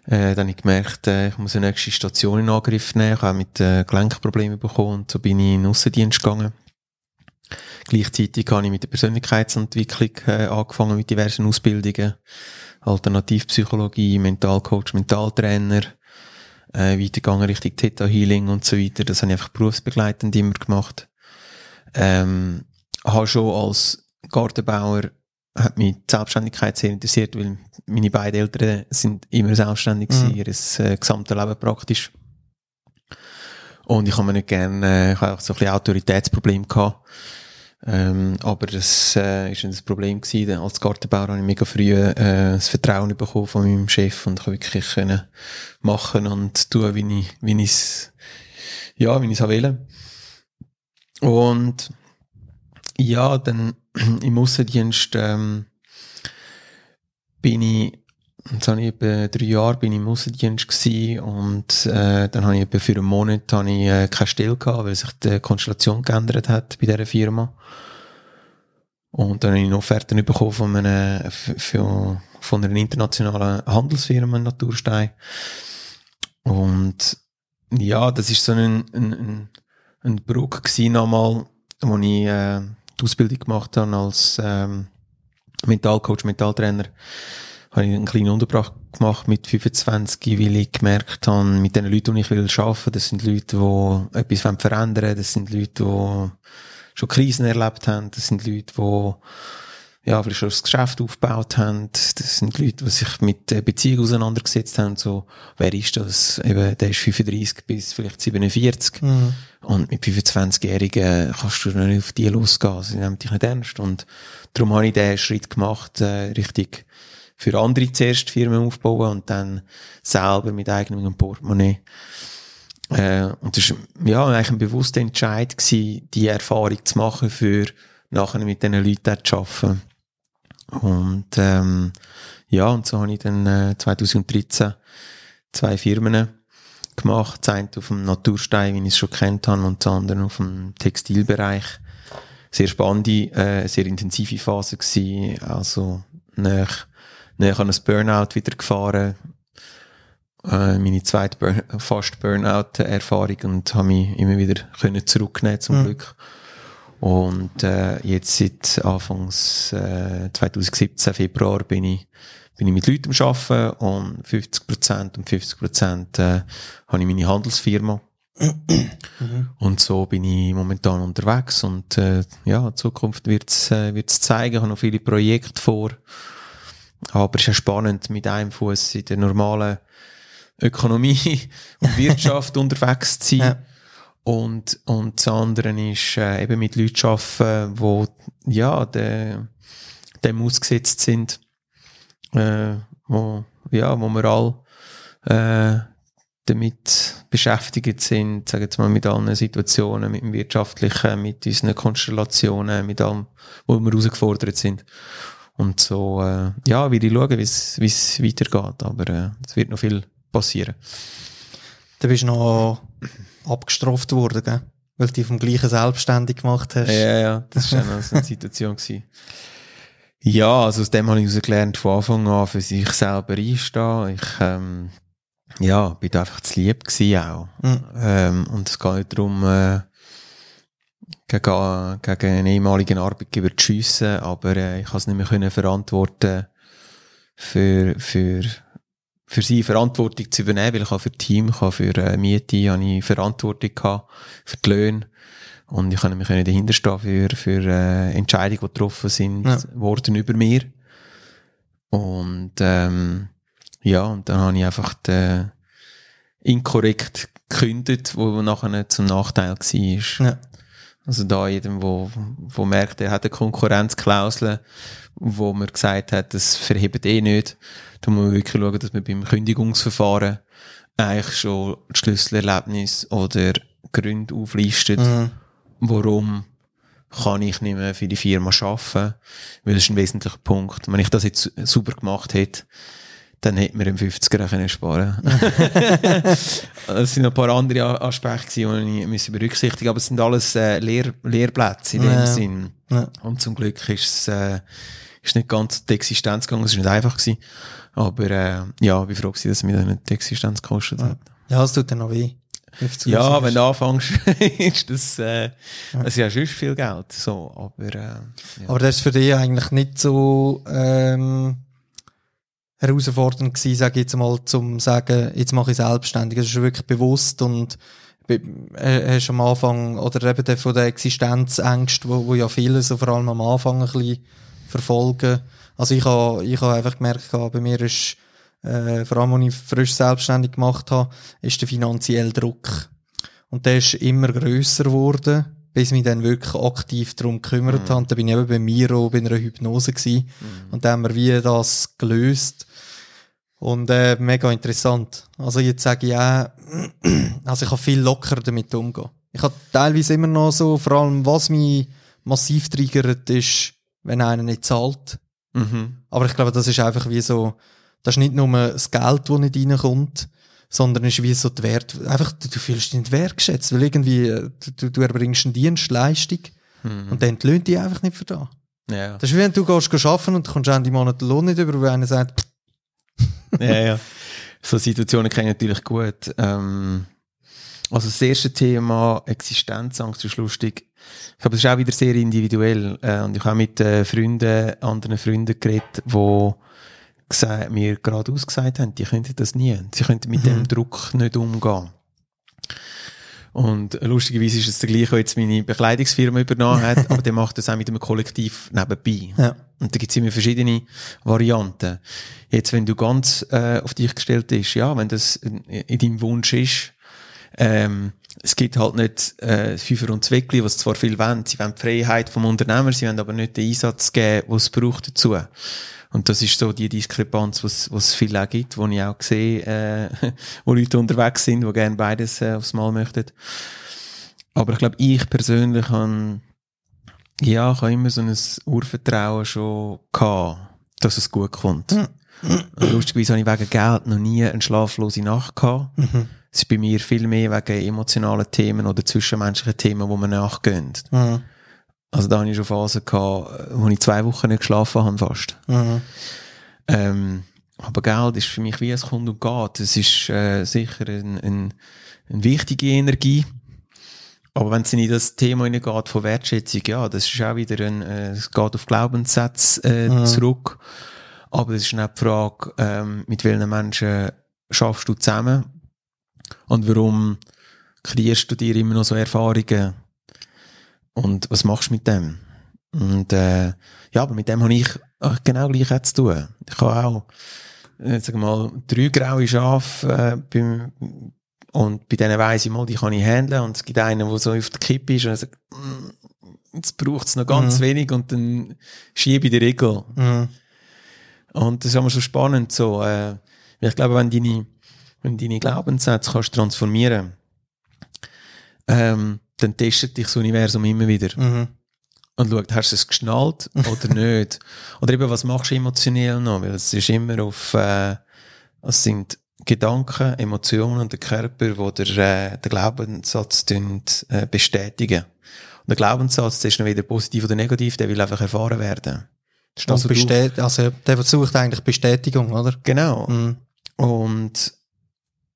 Speaker 2: Äh, dann habe ich gemerkt, äh, ich muss eine nächste Station in Angriff nehmen. Ich habe auch mit äh, Gelenkproblemen bekommen und so bin ich in den Aussendienst gegangen. Gleichzeitig habe ich mit der Persönlichkeitsentwicklung äh, angefangen mit diversen Ausbildungen. Alternativpsychologie, Mentalcoach, Mentaltrainer, äh, weitergegangen Richtung Theta Healing und so weiter. Das habe ich einfach berufsbegleitend immer gemacht. Ähm, habe schon als Gartenbauer hat mich die Selbstständigkeit sehr interessiert, weil meine beiden Eltern sind immer selbstständig
Speaker 1: Mhm.
Speaker 2: ihr äh, gesamtes Leben praktisch. Und ich habe mir nicht gerne, äh, ich habe auch so ein bisschen Autoritätsproblem gehabt. Ähm, aber das äh, ist ein Problem gewesen. Als Gartenbauer habe ich mega früh äh, das Vertrauen bekommen von meinem Chef und habe wirklich können machen und tun, wie ich, wie ich es, ja, wie ich es will. Und ja, dann im Aussendienst ähm, bin ich, jetzt habe ich etwa drei Jahre bin ich im Aussendienst und äh, dann habe ich etwa für einen Monat habe ich, äh, keine Stelle gehabt, weil sich die Konstellation geändert hat bei dieser Firma. Und dann habe ich eine Offerte bekommen von einer, für, von einer internationalen Handelsfirma in Naturstein. Und ja, das ist so ein, ein, ein, Bruch gewesen nochmal, wo ich äh, die Ausbildung gemacht habe als ähm, Mentalcoach, Mentaltrainer. Habe ich einen kleinen Unterbrach gemacht mit 25, weil ich gemerkt habe, mit den Leuten, die ich will arbeiten, das sind Leute, die etwas verändern wollen, das sind Leute, die schon Krisen erlebt haben, das sind Leute, die ja, vielleicht schon das Geschäft aufgebaut haben. Das sind Leute, die sich mit Beziehungen auseinandergesetzt haben. So, wer ist das? Eben, der ist 35 bis vielleicht 47.
Speaker 1: Mhm.
Speaker 2: Und mit 25-Jährigen kannst du noch nicht auf die losgehen. Sie nehmen dich nicht ernst. Und darum habe ich den Schritt gemacht, äh, richtig für andere zuerst Firmen aufbauen und dann selber mit eigenem Portemonnaie. Äh, und das war ja, eigentlich ein bewusster Entscheid, gewesen, die Erfahrung zu machen, für nachher mit diesen Leuten zu arbeiten. Und ähm, ja, und so habe ich dann äh, 2013 zwei Firmen gemacht. Das eine auf dem Naturstein, wie ich es schon kennt habe, und das andere auf dem Textilbereich. Sehr spannende, äh, sehr intensive Phase gewesen. Also, nach, nach an ein Burnout wieder gefahren. Äh, meine zweite Burn fast Burnout-Erfahrung und habe mich immer wieder können zurücknehmen zum
Speaker 1: Mhm.
Speaker 2: Glück. Und äh, jetzt seit Anfangs äh, 2017, Februar, bin ich, bin ich mit Leuten am Arbeiten und 50% und 50% äh, habe ich meine Handelsfirma.
Speaker 1: Mhm.
Speaker 2: Und so bin ich momentan unterwegs und äh, ja, in Zukunft wird's äh, wird's zeigen. Ich habe noch viele Projekte vor. Aber es ist ja spannend, mit einem Fuß in der normalen Ökonomie und Wirtschaft unterwegs zu sein.
Speaker 1: Ja.
Speaker 2: Und, und das andere ist äh, eben mit Leuten zu arbeiten, wo ja, de, dem ausgesetzt sind, äh, wo, ja, wo wir alle äh, damit beschäftigt sind, sagen wir mal, mit allen Situationen, mit dem Wirtschaftlichen, mit unseren Konstellationen, mit allem, wo wir herausgefordert sind. Und so, äh, ja, will ich schauen, wie es weitergeht. Aber äh, es wird noch viel passieren.
Speaker 1: Du bist noch abgestraft worden, gell? weil du dich vom gleichen selbstständig gemacht hast.
Speaker 2: Ja, ja, das war eine Situation. Gewesen. Ja, also aus dem habe ich herausgelernt, von Anfang an für sich selber einstehen. Ich, ähm, ja, bin da einfach zu lieb gewesen auch. Mhm. Ähm, und es geht nicht darum, äh, gegen, gegen einen ehemaligen Arbeitgeber zu schiessen, aber äh, ich kann es nicht mehr können verantworten für, für, für sie Verantwortung zu übernehmen, weil ich für Team, ich für äh, Miete, habe ich Verantwortung gehabt, für die Löhne. Und ich kann mich dahinter stehen für, für äh, Entscheidungen, die getroffen sind, ja. worden über mir. Und ähm, ja, und dann habe ich einfach den, inkorrekt gekündigt, wo nachher zum Nachteil war. Ja. Also da jedem, wo, wo merkt, er hat eine Konkurrenzklausel, wo man gesagt hat, das verhebt eh nicht. Da muss man wirklich schauen, dass man beim Kündigungsverfahren eigentlich schon Schlüsselerlebnis oder Gründe auflistet, mhm. warum kann ich nicht mehr für die Firma arbeiten, weil das ist ein wesentlicher Punkt. Wenn ich das jetzt super gemacht hätte, dann hätten wir im 50er können sparen Es sind noch ein paar andere Aspekte, die ich berücksichtigen aber es sind alles äh, Lehr Lehrplätze in dem ja. Sinn. Ja. Und zum Glück ist es äh, ist nicht ganz die Existenz gegangen, es ist nicht einfach gewesen. Aber äh, ja, wie froh gewesen, dass es mir nicht die Existenz gekostet
Speaker 1: ja.
Speaker 2: hat.
Speaker 1: Ja, es tut dann noch weh.
Speaker 2: Ja, wenn du anfängst, ist das, äh, das ist ja schon viel Geld. So, aber, äh, ja.
Speaker 1: aber das ist für dich eigentlich nicht so, ähm, herausfordernd gewesen, sage ich jetzt mal, zum sagen, jetzt mache ich selbstständig. Das ist wirklich bewusst und äh, hast am Anfang, oder eben von der Existenzängste, wo, wo ja viele so vor allem am Anfang ein bisschen verfolgen. Also ich habe, ich habe einfach gemerkt, bei mir ist, äh, vor allem, als ich frisch selbstständig gemacht habe, ist der finanzielle Druck. Und der ist immer grösser geworden, bis ich mich dann wirklich aktiv darum gekümmert mhm. habe. Da bin ich eben bei Miro bei einer Hypnose gewesen. Mhm. Und da haben wir wie das gelöst. Und äh, mega interessant. Also jetzt sage ich auch, also ich kann viel lockerer damit umgehen. Ich habe teilweise immer noch so, vor allem was mich massiv triggert, ist, wenn einer nicht zahlt. Mhm. Aber ich glaube, das ist einfach wie so, das ist nicht nur das Geld, das nicht reinkommt, sondern ist wie so die Wert, einfach, du, du fühlst dich nicht wertgeschätzt, weil irgendwie, äh, du, du erbringst eine Dienstleistung mhm. und dann löhnt die einfach nicht für da. Ja. Das ist wie wenn du gehst arbeiten und kommst Ende Monat den Lohn nicht über, weil einer sagt,
Speaker 2: ja, ja. So Situationen kenne ich natürlich gut. Ähm, also das erste Thema Existenzangst ist lustig. Ich glaube, es ist auch wieder sehr individuell. Äh, und ich habe mit äh, Freunden, anderen Freunden geredet, die gesagt, mir geradeaus gesagt haben, die könnten das nie. Sie könnten mit mhm. dem Druck nicht umgehen. Und lustigerweise ist es der gleiche, der jetzt meine Bekleidungsfirma übernommen hat, aber der macht das auch mit einem Kollektiv nebenbei. Ja. Und da gibt es immer verschiedene Varianten. Jetzt, wenn du ganz äh, auf dich gestellt bist, ja, wenn das in, in deinem Wunsch ist, ähm, es gibt halt nicht äh, Fünfer und Zweckli, was zwar viel wollen. Sie wollen die Freiheit vom Unternehmer, sie wollen aber nicht den Einsatz geben, was es braucht dazu. Und das ist so die Diskrepanz, was was viel auch gibt, wo ich auch sehe, äh, wo Leute unterwegs sind, die gerne beides äh, aufs Mal möchten. Aber ich glaube, ich persönlich habe, ja, ich habe immer so ein Urvertrauen schon gehabt, dass es gut kommt. Mhm. Lustigerweise habe ich wegen Geld noch nie eine schlaflose Nacht gehabt. Mhm. Es ist bei mir viel mehr wegen emotionalen Themen oder zwischenmenschlichen Themen, wo man nachgehen. Mhm. Also da hatte ich schon Phasen gehabt, wo ich zwei Wochen nicht geschlafen habe fast. Mhm. Ähm, aber Geld ist für mich wie es kommt und geht. Es ist äh, sicher ein, ein, eine wichtige Energie. Aber wenn es in das Thema hineingeht von Wertschätzung, ja, das ist auch wieder ein, äh, es geht auf Glaubenssätze äh, mhm. zurück. Aber es ist auch die Frage, ähm, mit welchen Menschen schaffst du zusammen? Und warum kreierst du dir immer noch so Erfahrungen? Und was machst du mit dem? Und äh, ja, aber mit dem habe ich genau gleich zu tun. Ich habe auch, äh, sag mal, drei graue Schafe äh, beim, und bei denen weiss ich mal, die kann ich handeln und es gibt einen, der so auf der Kippe ist und er sagt, mm, jetzt braucht es noch ganz mhm. wenig und dann schiebe ich die Regel. Mhm. Und das ist immer so spannend so, äh, ich glaube, wenn deine wenn deine Glaubenssätze kannst transformieren, ähm, dann testet dich das Universum immer wieder.
Speaker 1: Mhm.
Speaker 2: Und schaut, hast du es geschnallt oder nicht? Oder eben, was machst du emotionell noch? Weil es ist immer auf, äh, es sind Gedanken, Emotionen und der Körper, wo der, äh, der Glaubenssatz äh, bestätigen. Und der Glaubenssatz, der ist noch weder positiv oder negativ, der will einfach erfahren werden.
Speaker 1: Das also, bestät also der sucht eigentlich Bestätigung, oder?
Speaker 2: Genau.
Speaker 1: Mhm.
Speaker 2: Und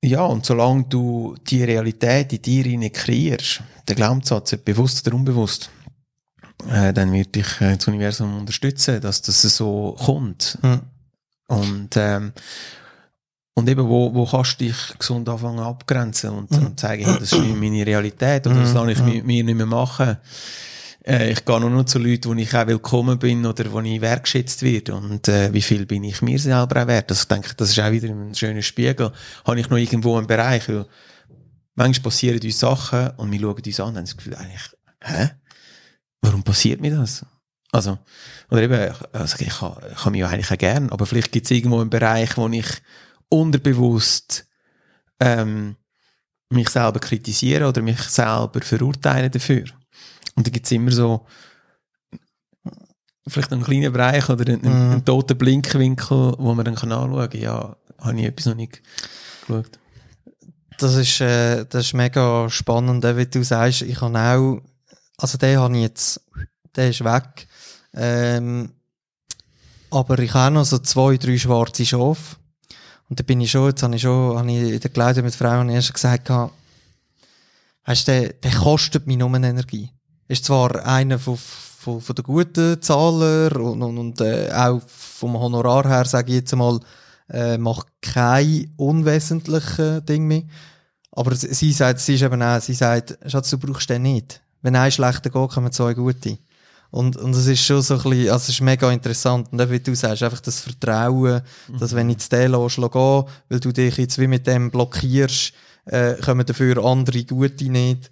Speaker 2: ja, und solange du die Realität in dir rein kreierst, der Glaubenssatz, bewusst oder unbewusst, äh, dann wird dich äh, das Universum unterstützen, dass das so kommt.
Speaker 1: Mhm.
Speaker 2: Und, ähm, und eben, wo, wo kannst du dich gesund anfangen abgrenzen und, mhm. und sagen, hey, das ist meine Realität oder das lasse ich mhm. mir nicht mehr machen. Äh, ich gehe nur noch zu Leuten, wo ich auch willkommen bin oder wo ich wertgeschätzt werde. Und äh, wie viel bin ich mir selber auch wert? Also ich denke, das ist auch wieder ein schöner Spiegel. Habe ich noch irgendwo einen Bereich, weil manchmal passieren uns Sachen und wir schauen uns an und haben das Gefühl, eigentlich, hä? Warum passiert mir das? Also, oder eben, also ich habe, ich habe mich ja eigentlich auch gern, aber vielleicht gibt es irgendwo einen Bereich, wo ich unterbewusst ähm, mich selber kritisiere oder mich selber verurteile dafür. Und da gibt es immer so vielleicht einen kleinen Bereich oder einen, mm. einen toten Blinkwinkel, wo man dann kann anschauen kann, ja, habe ich etwas noch nicht geschaut.
Speaker 1: Das ist, äh, das ist mega spannend, wie du sagst, ich habe auch, also den habe ich jetzt, der ist weg, ähm, aber ich habe noch so zwei, drei schwarze Schafe und da bin ich schon, jetzt habe ich schon, habe ich in der Kleidung mit Frauen erst gesagt, weißt du, der, der kostet mich nur Energie. Ist zwar einer von, von, von den guten Zahler und, und, und äh, auch vom Honorar her, sage ich jetzt mal, äh, macht kein unwesentliches Ding mehr. Aber sie sagt, sie ist eben auch, sie sagt, Schatz, du brauchst den nicht. Wenn ein schlechter geht, kommen zwei gute. Und, und es ist schon so ein bisschen, also es ist mega interessant. Und wie du sagst, einfach das Vertrauen, mhm. dass wenn ich zu dem gehen weil du dich jetzt wie mit dem blockierst, äh, kommen dafür andere Gute nicht.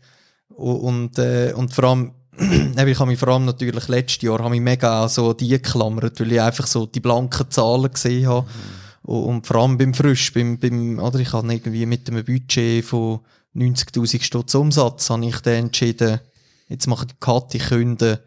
Speaker 1: Und, äh, und vor allem, ich habe mich vor allem natürlich letztes Jahr habe mich mega auch so die geklammert, weil ich einfach so die blanken Zahlen gesehen habe. Mhm. Und vor allem beim Frisch, beim, beim, oder ich habe irgendwie mit einem Budget von 90.000 Stutz Umsatz, habe ich dann entschieden, jetzt mache ich die Cut, ich künde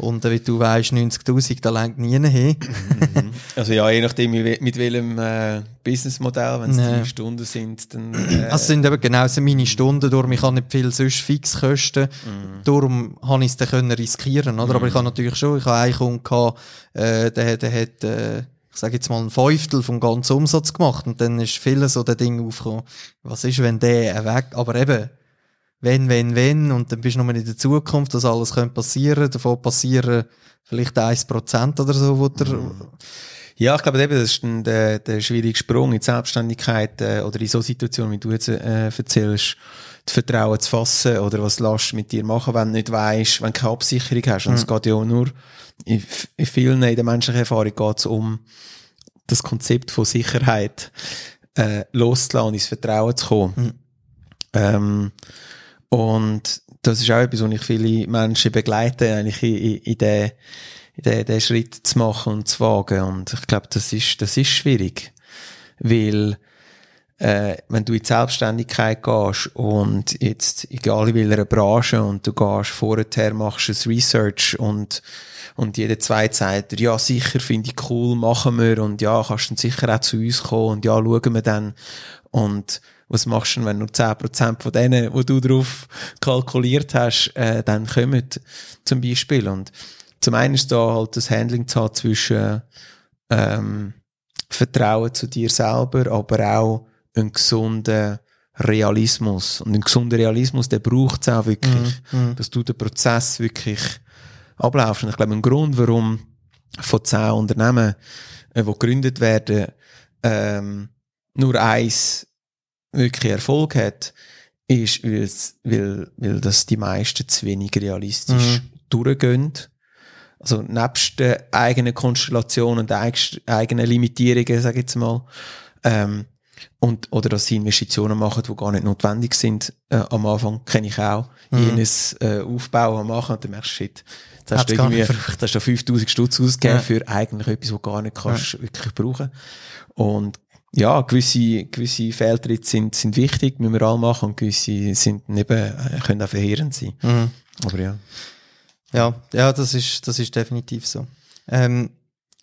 Speaker 1: und äh, wie du weißt, 90.000, da längt nie hin.
Speaker 2: Mhm. also ja, je nachdem, mit welchem äh, Businessmodell, wenn es nee. Stunden sind, dann...
Speaker 1: Äh also sind eben genau so meine Stunden, darum ich habe nicht viel sonst Fixkosten, mhm. darum habe ich es dann können riskieren, oder? Mhm. Aber ich habe natürlich schon, ich habe einen Kunden gehabt, äh, der, der hat... Äh, ich sage jetzt mal ein Fünftel vom ganzen Umsatz gemacht und dann ist viel so der Ding aufgekommen, was ist, wenn der weg, aber eben, wenn, wenn, wenn, und dann bist du nur in der Zukunft, dass alles könnte passieren, davon passieren vielleicht 1% oder so, wo der, mhm.
Speaker 2: ja, ich glaube, eben, das ist ein, der, der schwierige Sprung in die Selbstständigkeit äh, oder in so Situationen, wie du jetzt äh, erzählst, das Vertrauen zu fassen oder was lässt mit dir machen, wenn du nicht weißt, wenn du keine Absicherung hast. Und mhm. es geht ja auch nur, in, in vielen in der menschlichen Erfahrung geht es um das Konzept von Sicherheit äh, loszulassen und ins Vertrauen zu kommen. Mhm. Ähm, und das ist auch etwas, was ich viele Menschen begleite, eigentlich in, in, in den, in den, den Schritt zu machen und zu wagen. Und ich glaube, das ist, das ist schwierig. Weil, äh, wenn du in die Selbstständigkeit gehst und jetzt, egal in welcher Branche, und du gehst vorher, machst ein Research und, und jeder zweite sagt ja, sicher, finde ich cool, machen wir, und ja, kannst dann sicher auch zu uns kommen, und ja, schauen wir dann. Und, was machst du, wenn nur 10% von denen, wo du drauf kalkuliert hast, äh, dann kommen, zum Beispiel. Und zum einen ist da halt das Handling zu haben zwischen ähm, Vertrauen zu dir selber, aber auch einen gesunden Realismus. Und einen gesunden Realismus, der braucht es auch wirklich, mm, mm. dass du den Prozess wirklich ablaufst. Und ich glaube, ein Grund, warum von zehn Unternehmen, äh, die gegründet werden, ähm, nur eins wirklich Erfolg hat, ist, weil, weil das die meisten zu wenig realistisch mhm. durchgehen. Also nebst der eigenen Konstellation und eigenen Limitierungen, sage ich jetzt mal, ähm, und, oder dass sie Investitionen machen, die gar nicht notwendig sind, äh, am Anfang, kenne ich auch, mhm. jenes äh, Aufbauen machen und dann merkst du, shit, jetzt hast du irgendwie, hast du 5000 Stutz ausgegeben ja. für eigentlich etwas, was du gar nicht kannst ja. wirklich brauchen. Und ja, gewisse, gewisse Fehltritte sind, sind wichtig, müssen wir alle machen, und gewisse sind eben, äh, können auch verheerend sein.
Speaker 1: Mhm.
Speaker 2: Aber ja.
Speaker 1: Ja, ja, das ist, das ist definitiv so. Ähm,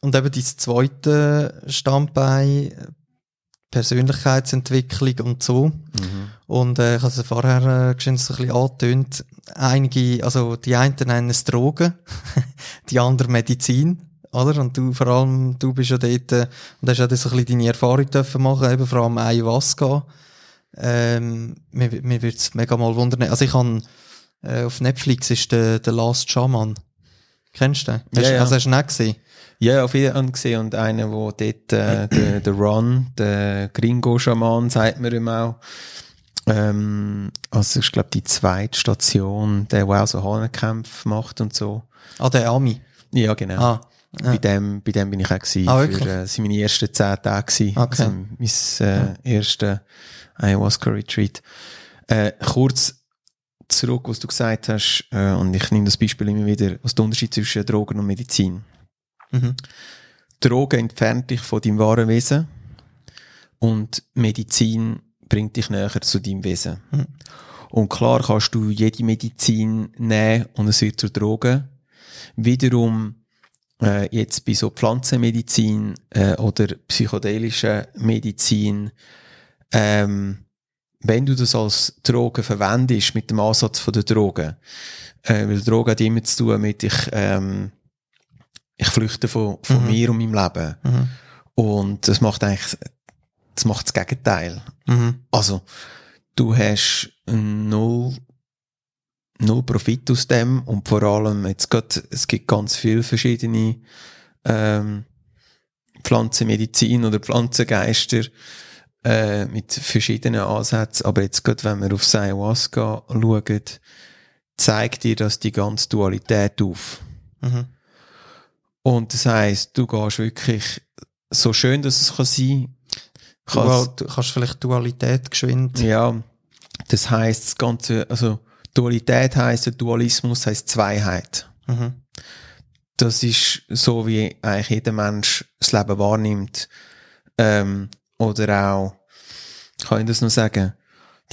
Speaker 1: und eben dieses zweite Standbein, Persönlichkeitsentwicklung und so.
Speaker 2: Mhm.
Speaker 1: Und äh, ich habe es vorher äh, schon so ein bisschen angetönt. Einige, also die einen nennen es Drogen, die anderen Medizin, oder? Und du, vor allem, du bist ja dort, äh, und hast ja das so ein bisschen deine Erfahrung dürfen machen, eben vor allem Ayahuasca. Ähm, mir, mir würde es mega mal wundern. Also ich habe, äh, auf Netflix ist der, der Last Shaman. Kennst du den? Hast,
Speaker 2: Ja, ja.
Speaker 1: Also hast du ihn nicht gesehen?
Speaker 2: Ja, auf jeden Fall gesehen. Und einer, wo dort, äh, der, der Ron, der Gringo-Schaman, sagt man ihm auch. Ähm, also, ich glaube, die zweite Station, der, wo auch so Hahnenkämpfe macht und so.
Speaker 1: Ah, der Ami.
Speaker 2: Ja, genau.
Speaker 1: Ah, ja.
Speaker 2: Bei, dem, bei dem bin ich auch gewesen.
Speaker 1: Ah, wirklich?
Speaker 2: Für, äh, das waren meine ersten zehn Tage gewesen.
Speaker 1: Okay.
Speaker 2: Also, mein, äh, erster Ayahuasca-Retreat. Äh, kurz zurück, was du gesagt hast, äh, und ich nehme das Beispiel immer wieder, was der Unterschied zwischen Drogen und Medizin.
Speaker 1: Mhm.
Speaker 2: Drogen entfernt dich von deinem wahren Wesen und Medizin bringt dich näher zu deinem Wesen.
Speaker 1: Mhm.
Speaker 2: Und klar kannst du jede Medizin nehmen und es wird zur Droge. Wiederum äh, jetzt bei so Pflanzenmedizin äh, oder psychedelischer Medizin, ähm, wenn du das als Droge verwendest mit dem Ansatz von der Droge, äh, weil Droge hat immer zu tun mit ich, ähm, ich flüchte von, von
Speaker 1: Mhm.
Speaker 2: mir und meinem Leben.
Speaker 1: Mhm.
Speaker 2: Und das macht eigentlich, das macht das Gegenteil.
Speaker 1: Mhm.
Speaker 2: Also, du hast null, null Profit aus dem und vor allem, jetzt grad, es gibt ganz viele verschiedene ähm, Pflanzenmedizin oder Pflanzengeister äh, mit verschiedenen Ansätzen, aber jetzt gerade wenn wir auf Ayahuasca schauen, zeigt dir das die ganze Dualität auf.
Speaker 1: Mhm.
Speaker 2: Und das heisst, du gehst wirklich, so schön dass es kann sein kann,
Speaker 1: du kannst vielleicht Dualität geschwind.
Speaker 2: ja, das heisst, das Ganze, also Dualität heisst, Dualismus heisst Zweiheit.
Speaker 1: Mhm.
Speaker 2: Das ist so, wie eigentlich jeder Mensch das Leben wahrnimmt. Ähm, oder auch, kann ich das noch sagen,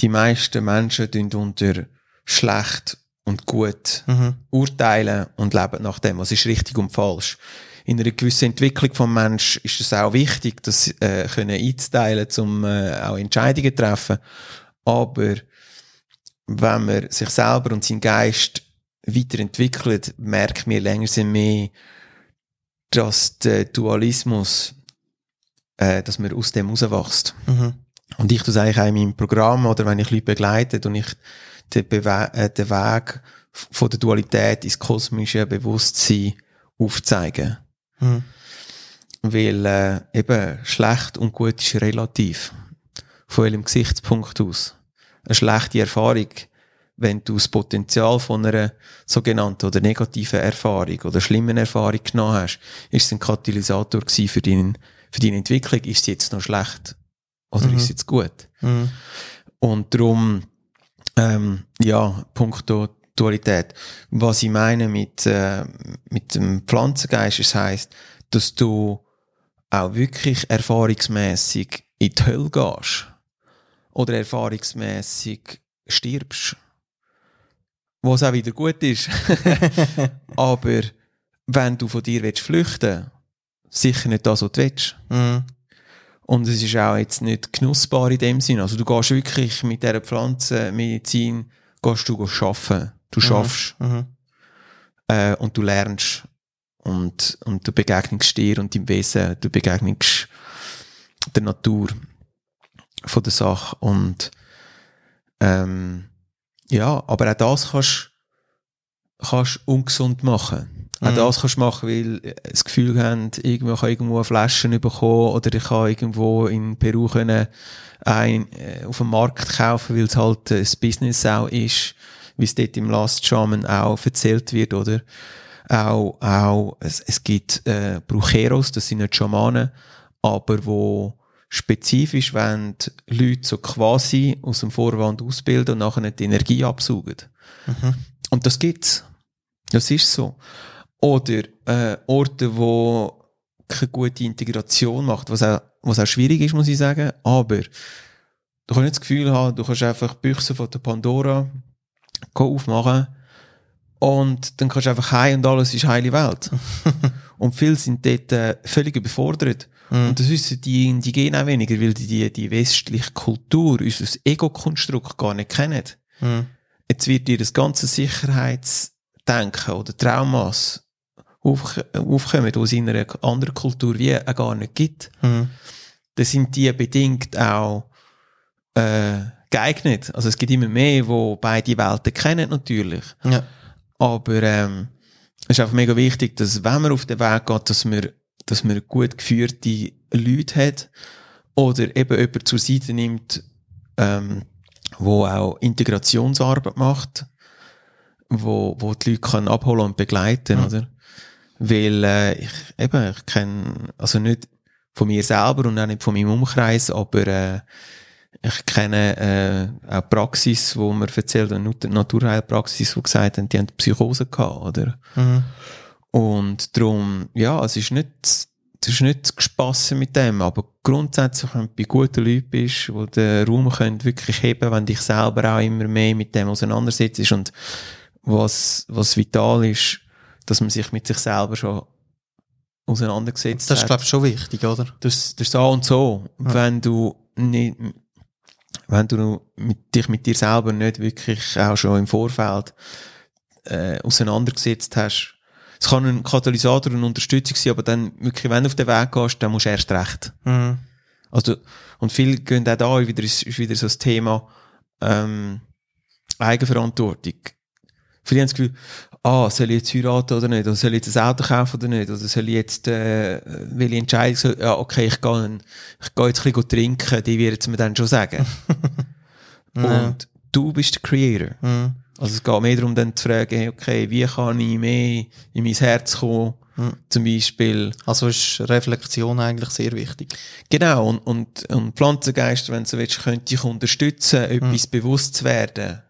Speaker 2: die meisten Menschen tun unter schlecht und gut
Speaker 1: Mhm.
Speaker 2: urteilen und leben nach dem, was ist richtig und falsch. In einer gewissen Entwicklung vom Mensch ist es auch wichtig, das äh, können einzuteilen, um äh, auch Entscheidungen zu treffen. Aber wenn man sich selber und seinen Geist weiterentwickelt, merkt man länger sind mehr, dass der Dualismus, äh, dass man aus dem rauswächst.
Speaker 1: Mhm.
Speaker 2: Und ich tue es eigentlich auch in meinem Programm oder wenn ich Leute begleite und ich den, Bewe äh, den Weg von der Dualität ins kosmische Bewusstsein aufzeigen.
Speaker 1: Mhm.
Speaker 2: Weil äh, eben schlecht und gut ist relativ. Von welchem Gesichtspunkt aus. Eine schlechte Erfahrung, wenn du das Potenzial von einer sogenannten oder negativen Erfahrung oder schlimmen Erfahrung genommen hast, ist es ein Katalysator gewesen für, deinen, für deine Entwicklung. Ist es jetzt noch schlecht? Oder
Speaker 1: Mhm.
Speaker 2: ist es jetzt gut?
Speaker 1: Mhm.
Speaker 2: Und darum, ähm, ja, punkto Dualität. Was ich meine mit, äh, mit dem Pflanzengeist, es heisst, dass du auch wirklich erfahrungsmäßig in die Hölle gehst. Oder erfahrungsmäßig stirbst. Was auch wieder gut ist. Aber wenn du von dir willst flüchten sicher nicht das, was du willst.
Speaker 1: Mhm.
Speaker 2: Und es ist auch jetzt nicht genussbar in dem Sinn. Also du gehst wirklich mit dieser Pflanzenmedizin, gehst du arbeiten. Du schaffst
Speaker 1: Mhm.
Speaker 2: äh, und du lernst und, und du begegnest dir und deinem Wesen, du begegnest der Natur von der Sache und ähm, ja, aber auch das kannst kannst ungesund machen. Auch
Speaker 1: Mhm.
Speaker 2: das kannst du machen, weil äh, das Gefühl haben, irgendwo habe irgendwo Flaschen bekommen oder ich habe irgendwo in Peru können ein, äh, auf dem Markt kaufen, weil es halt äh, ein Business auch ist, wie es dort im Last Shaman auch erzählt wird, oder? Auch, auch, es, es gibt äh, Brucheros, das sind nicht Schamanen, aber wo spezifisch wenn Leute so quasi aus dem Vorwand ausbilden und nachher die Energie absaugen.
Speaker 1: Mhm.
Speaker 2: Und das gibt's. Das ist so. Oder äh, Orte, wo keine gute Integration macht, was auch was auch schwierig ist, muss ich sagen, aber du kannst nicht das Gefühl haben, du kannst einfach die Büchse von der Pandora aufmachen und dann kannst du einfach heim und alles ist heile Welt. und viele sind dort äh, völlig überfordert.
Speaker 1: Mhm.
Speaker 2: Und das wissen die Indigenen auch weniger, weil die die, die westliche Kultur, unser Ego-Konstrukt gar nicht kennen.
Speaker 1: Mhm.
Speaker 2: Jetzt wird dir das ganze Sicherheitsdenken oder Traumas auf, aufkommen, die es in einer anderen Kultur wie auch gar nicht gibt.
Speaker 1: Mhm.
Speaker 2: Dann sind die bedingt auch äh, geeignet. Also es gibt immer mehr, wo beide Welten kennen natürlich.
Speaker 1: Ja.
Speaker 2: Aber ähm, es ist einfach mega wichtig, dass wenn man auf den Weg geht, dass man, dass man gut geführte Leute hat oder eben jemand zur Seite nimmt, ähm, wo auch Integrationsarbeit macht, wo, wo die Leute kann abholen und begleiten,
Speaker 1: Mhm.
Speaker 2: oder? Weil äh, ich eben, ich kenne, also nicht von mir selber und auch nicht von meinem Umkreis, aber äh, ich kenne äh, auch Praxis, wo mir erzählt, eine Nat- Naturheilpraxis, wo gesagt haben, die haben Psychose gehabt, oder?
Speaker 1: Mhm.
Speaker 2: Und darum, ja, es ist nicht, es ist nicht gespassen mit dem, aber grundsätzlich, wenn du bei guten Leuten bist, die den Raum können wirklich heben, wenn dich selber auch immer mehr mit dem auseinandersetzt und was, was vital ist, dass man sich mit sich selber schon auseinandergesetzt
Speaker 1: Das ist,
Speaker 2: hat.
Speaker 1: glaube ich, schon wichtig, oder?
Speaker 2: Das, das ist so und so.
Speaker 1: Ja.
Speaker 2: Wenn du nicht, wenn du mit, dich mit dir selber nicht wirklich auch schon im Vorfeld äh, auseinandergesetzt hast, es kann ein Katalysator und Unterstützung sein, aber dann wirklich, wenn du auf den Weg gehst, dann musst du erst recht.
Speaker 1: Mhm.
Speaker 2: Also, und viele gehen auch da wieder, ist, ist wieder so das Thema, ähm, Eigenverantwortung. Viele haben das Gefühl, ah, soll ich jetzt heiraten oder nicht? Oder soll ich jetzt ein Auto kaufen oder nicht? Oder soll ich jetzt, äh, will ich entscheiden, so, ja, okay, ich gehe, ich gehe jetzt ein bisschen trinken, die werden es mir dann schon sagen. Und du bist der Creator.
Speaker 1: Mhm.
Speaker 2: Also es geht mehr darum, dann zu fragen, okay, wie kann ich mehr in mein Herz kommen?
Speaker 1: Mhm.
Speaker 2: Zum Beispiel,
Speaker 1: Also ist Reflexion eigentlich sehr wichtig.
Speaker 2: Genau, und, und, und Pflanzengeister, wenn du so willst, könnte dich unterstützen, etwas bewusst zu werden.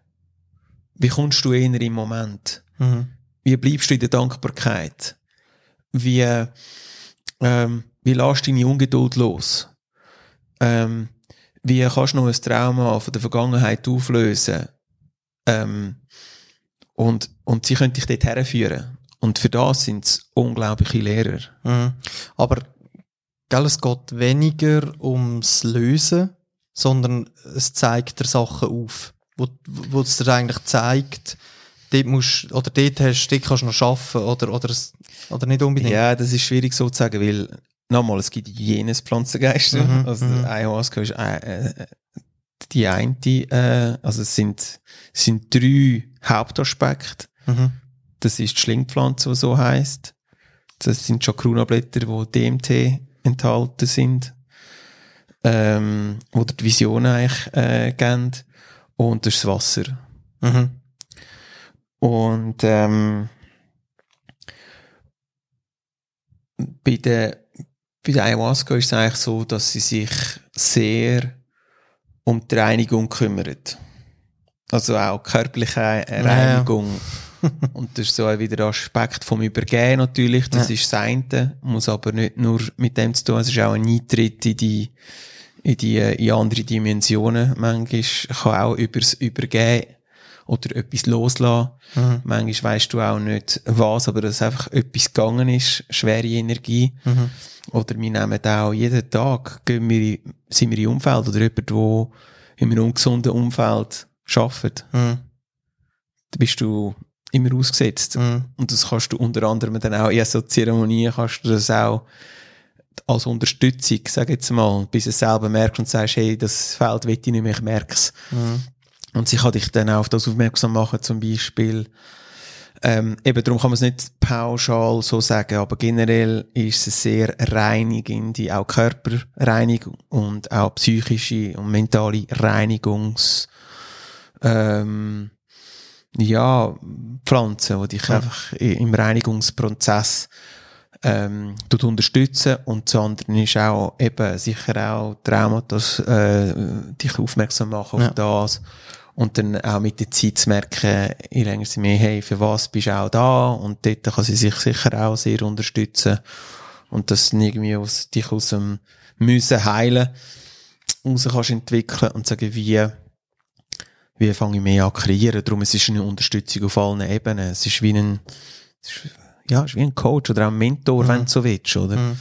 Speaker 2: Wie kommst du eher im Moment?
Speaker 1: Mhm.
Speaker 2: Wie bleibst du in der Dankbarkeit? Wie, ähm, wie lässt du deine Ungeduld los? Ähm, wie kannst du noch ein Trauma von der Vergangenheit auflösen? Ähm, und, und sie können dich dort herführen. Und für das sind es unglaubliche Lehrer.
Speaker 1: Mhm. Aber gell, es geht weniger ums Lösen, sondern es zeigt dir Sachen auf, wo, wo es dir eigentlich zeigt, dort musst, oder dort, hast, dort kannst du noch arbeiten oder, oder, es- oder nicht unbedingt.
Speaker 2: Ja, das ist schwierig so zu sagen, weil nochmal, es gibt jenes Pflanzengeister.
Speaker 1: Mhm,
Speaker 2: also
Speaker 1: mhm.
Speaker 2: Ayahuasca ist äh, äh, die eine, äh, also es sind, es sind drei Hauptaspekte.
Speaker 1: Mhm.
Speaker 2: Das ist die Schlingpflanze, die so heißt. Das sind Chakruna-Blätter, die DMT enthalten sind, ähm, wo dir die Vision eigentlich äh, geben. Und das ist das Wasser.
Speaker 1: Mhm.
Speaker 2: Und ähm, bei der, bei der Ayahuasca ist es eigentlich so, dass sie sich sehr um die Reinigung kümmert. Also auch körperliche Reinigung. Und das ist so wieder der Aspekt vom Übergehen natürlich. Das
Speaker 1: Ja.
Speaker 2: ist das eine, muss aber nicht nur mit dem zu tun. Es ist auch ein Eintritt in die, in die, in andere Dimensionen. Manchmal kann auch übers Übergehen oder etwas loslassen.
Speaker 1: Mhm.
Speaker 2: Manchmal weißt du auch nicht was, aber dass einfach etwas gegangen ist, schwere Energie.
Speaker 1: Mhm.
Speaker 2: Oder wir nehmen auch jeden Tag, gehen wir, in- sind wir im Umfeld oder jemand, der in einem ungesunden Umfeld arbeitet.
Speaker 1: Mhm.
Speaker 2: Da bist du immer ausgesetzt.
Speaker 1: Mhm.
Speaker 2: Und das kannst du unter anderem dann auch in so Zeremonien kannst du das auch als Unterstützung, sag jetzt mal, bis du es selber merkst und sagst, hey, das Feld will ich nicht mehr, ich merk's.
Speaker 1: Mhm.
Speaker 2: Und sie kann dich dann auch auf das aufmerksam machen, zum Beispiel. Ähm, eben darum kann man es nicht pauschal so sagen, aber generell ist es sehr reinigende, auch Körperreinigung und auch psychische und mentale Reinigungs, ähm, ja, Pflanzen, die dich
Speaker 1: Ja.
Speaker 2: einfach im Reinigungsprozess ähm, tut unterstützen und das andere ist auch eben sicher auch Traumata, äh, dich aufmerksam machen auf
Speaker 1: Ja.
Speaker 2: das und dann auch mit der Zeit zu merken, je länger sie mehr hey, für was bist du auch da und dort kann sie sich sicher auch sehr unterstützen Und dass du irgendwie aus, dich aus dem Müssen heilen raus kannst entwickeln und sagen, wie, wie fange ich mehr an kreieren. Darum es ist eine Unterstützung auf allen Ebenen. Es ist wie ein, ist, ja, es ist wie ein Coach oder auch ein Mentor, mhm. wenn du so willst, oder? Mhm.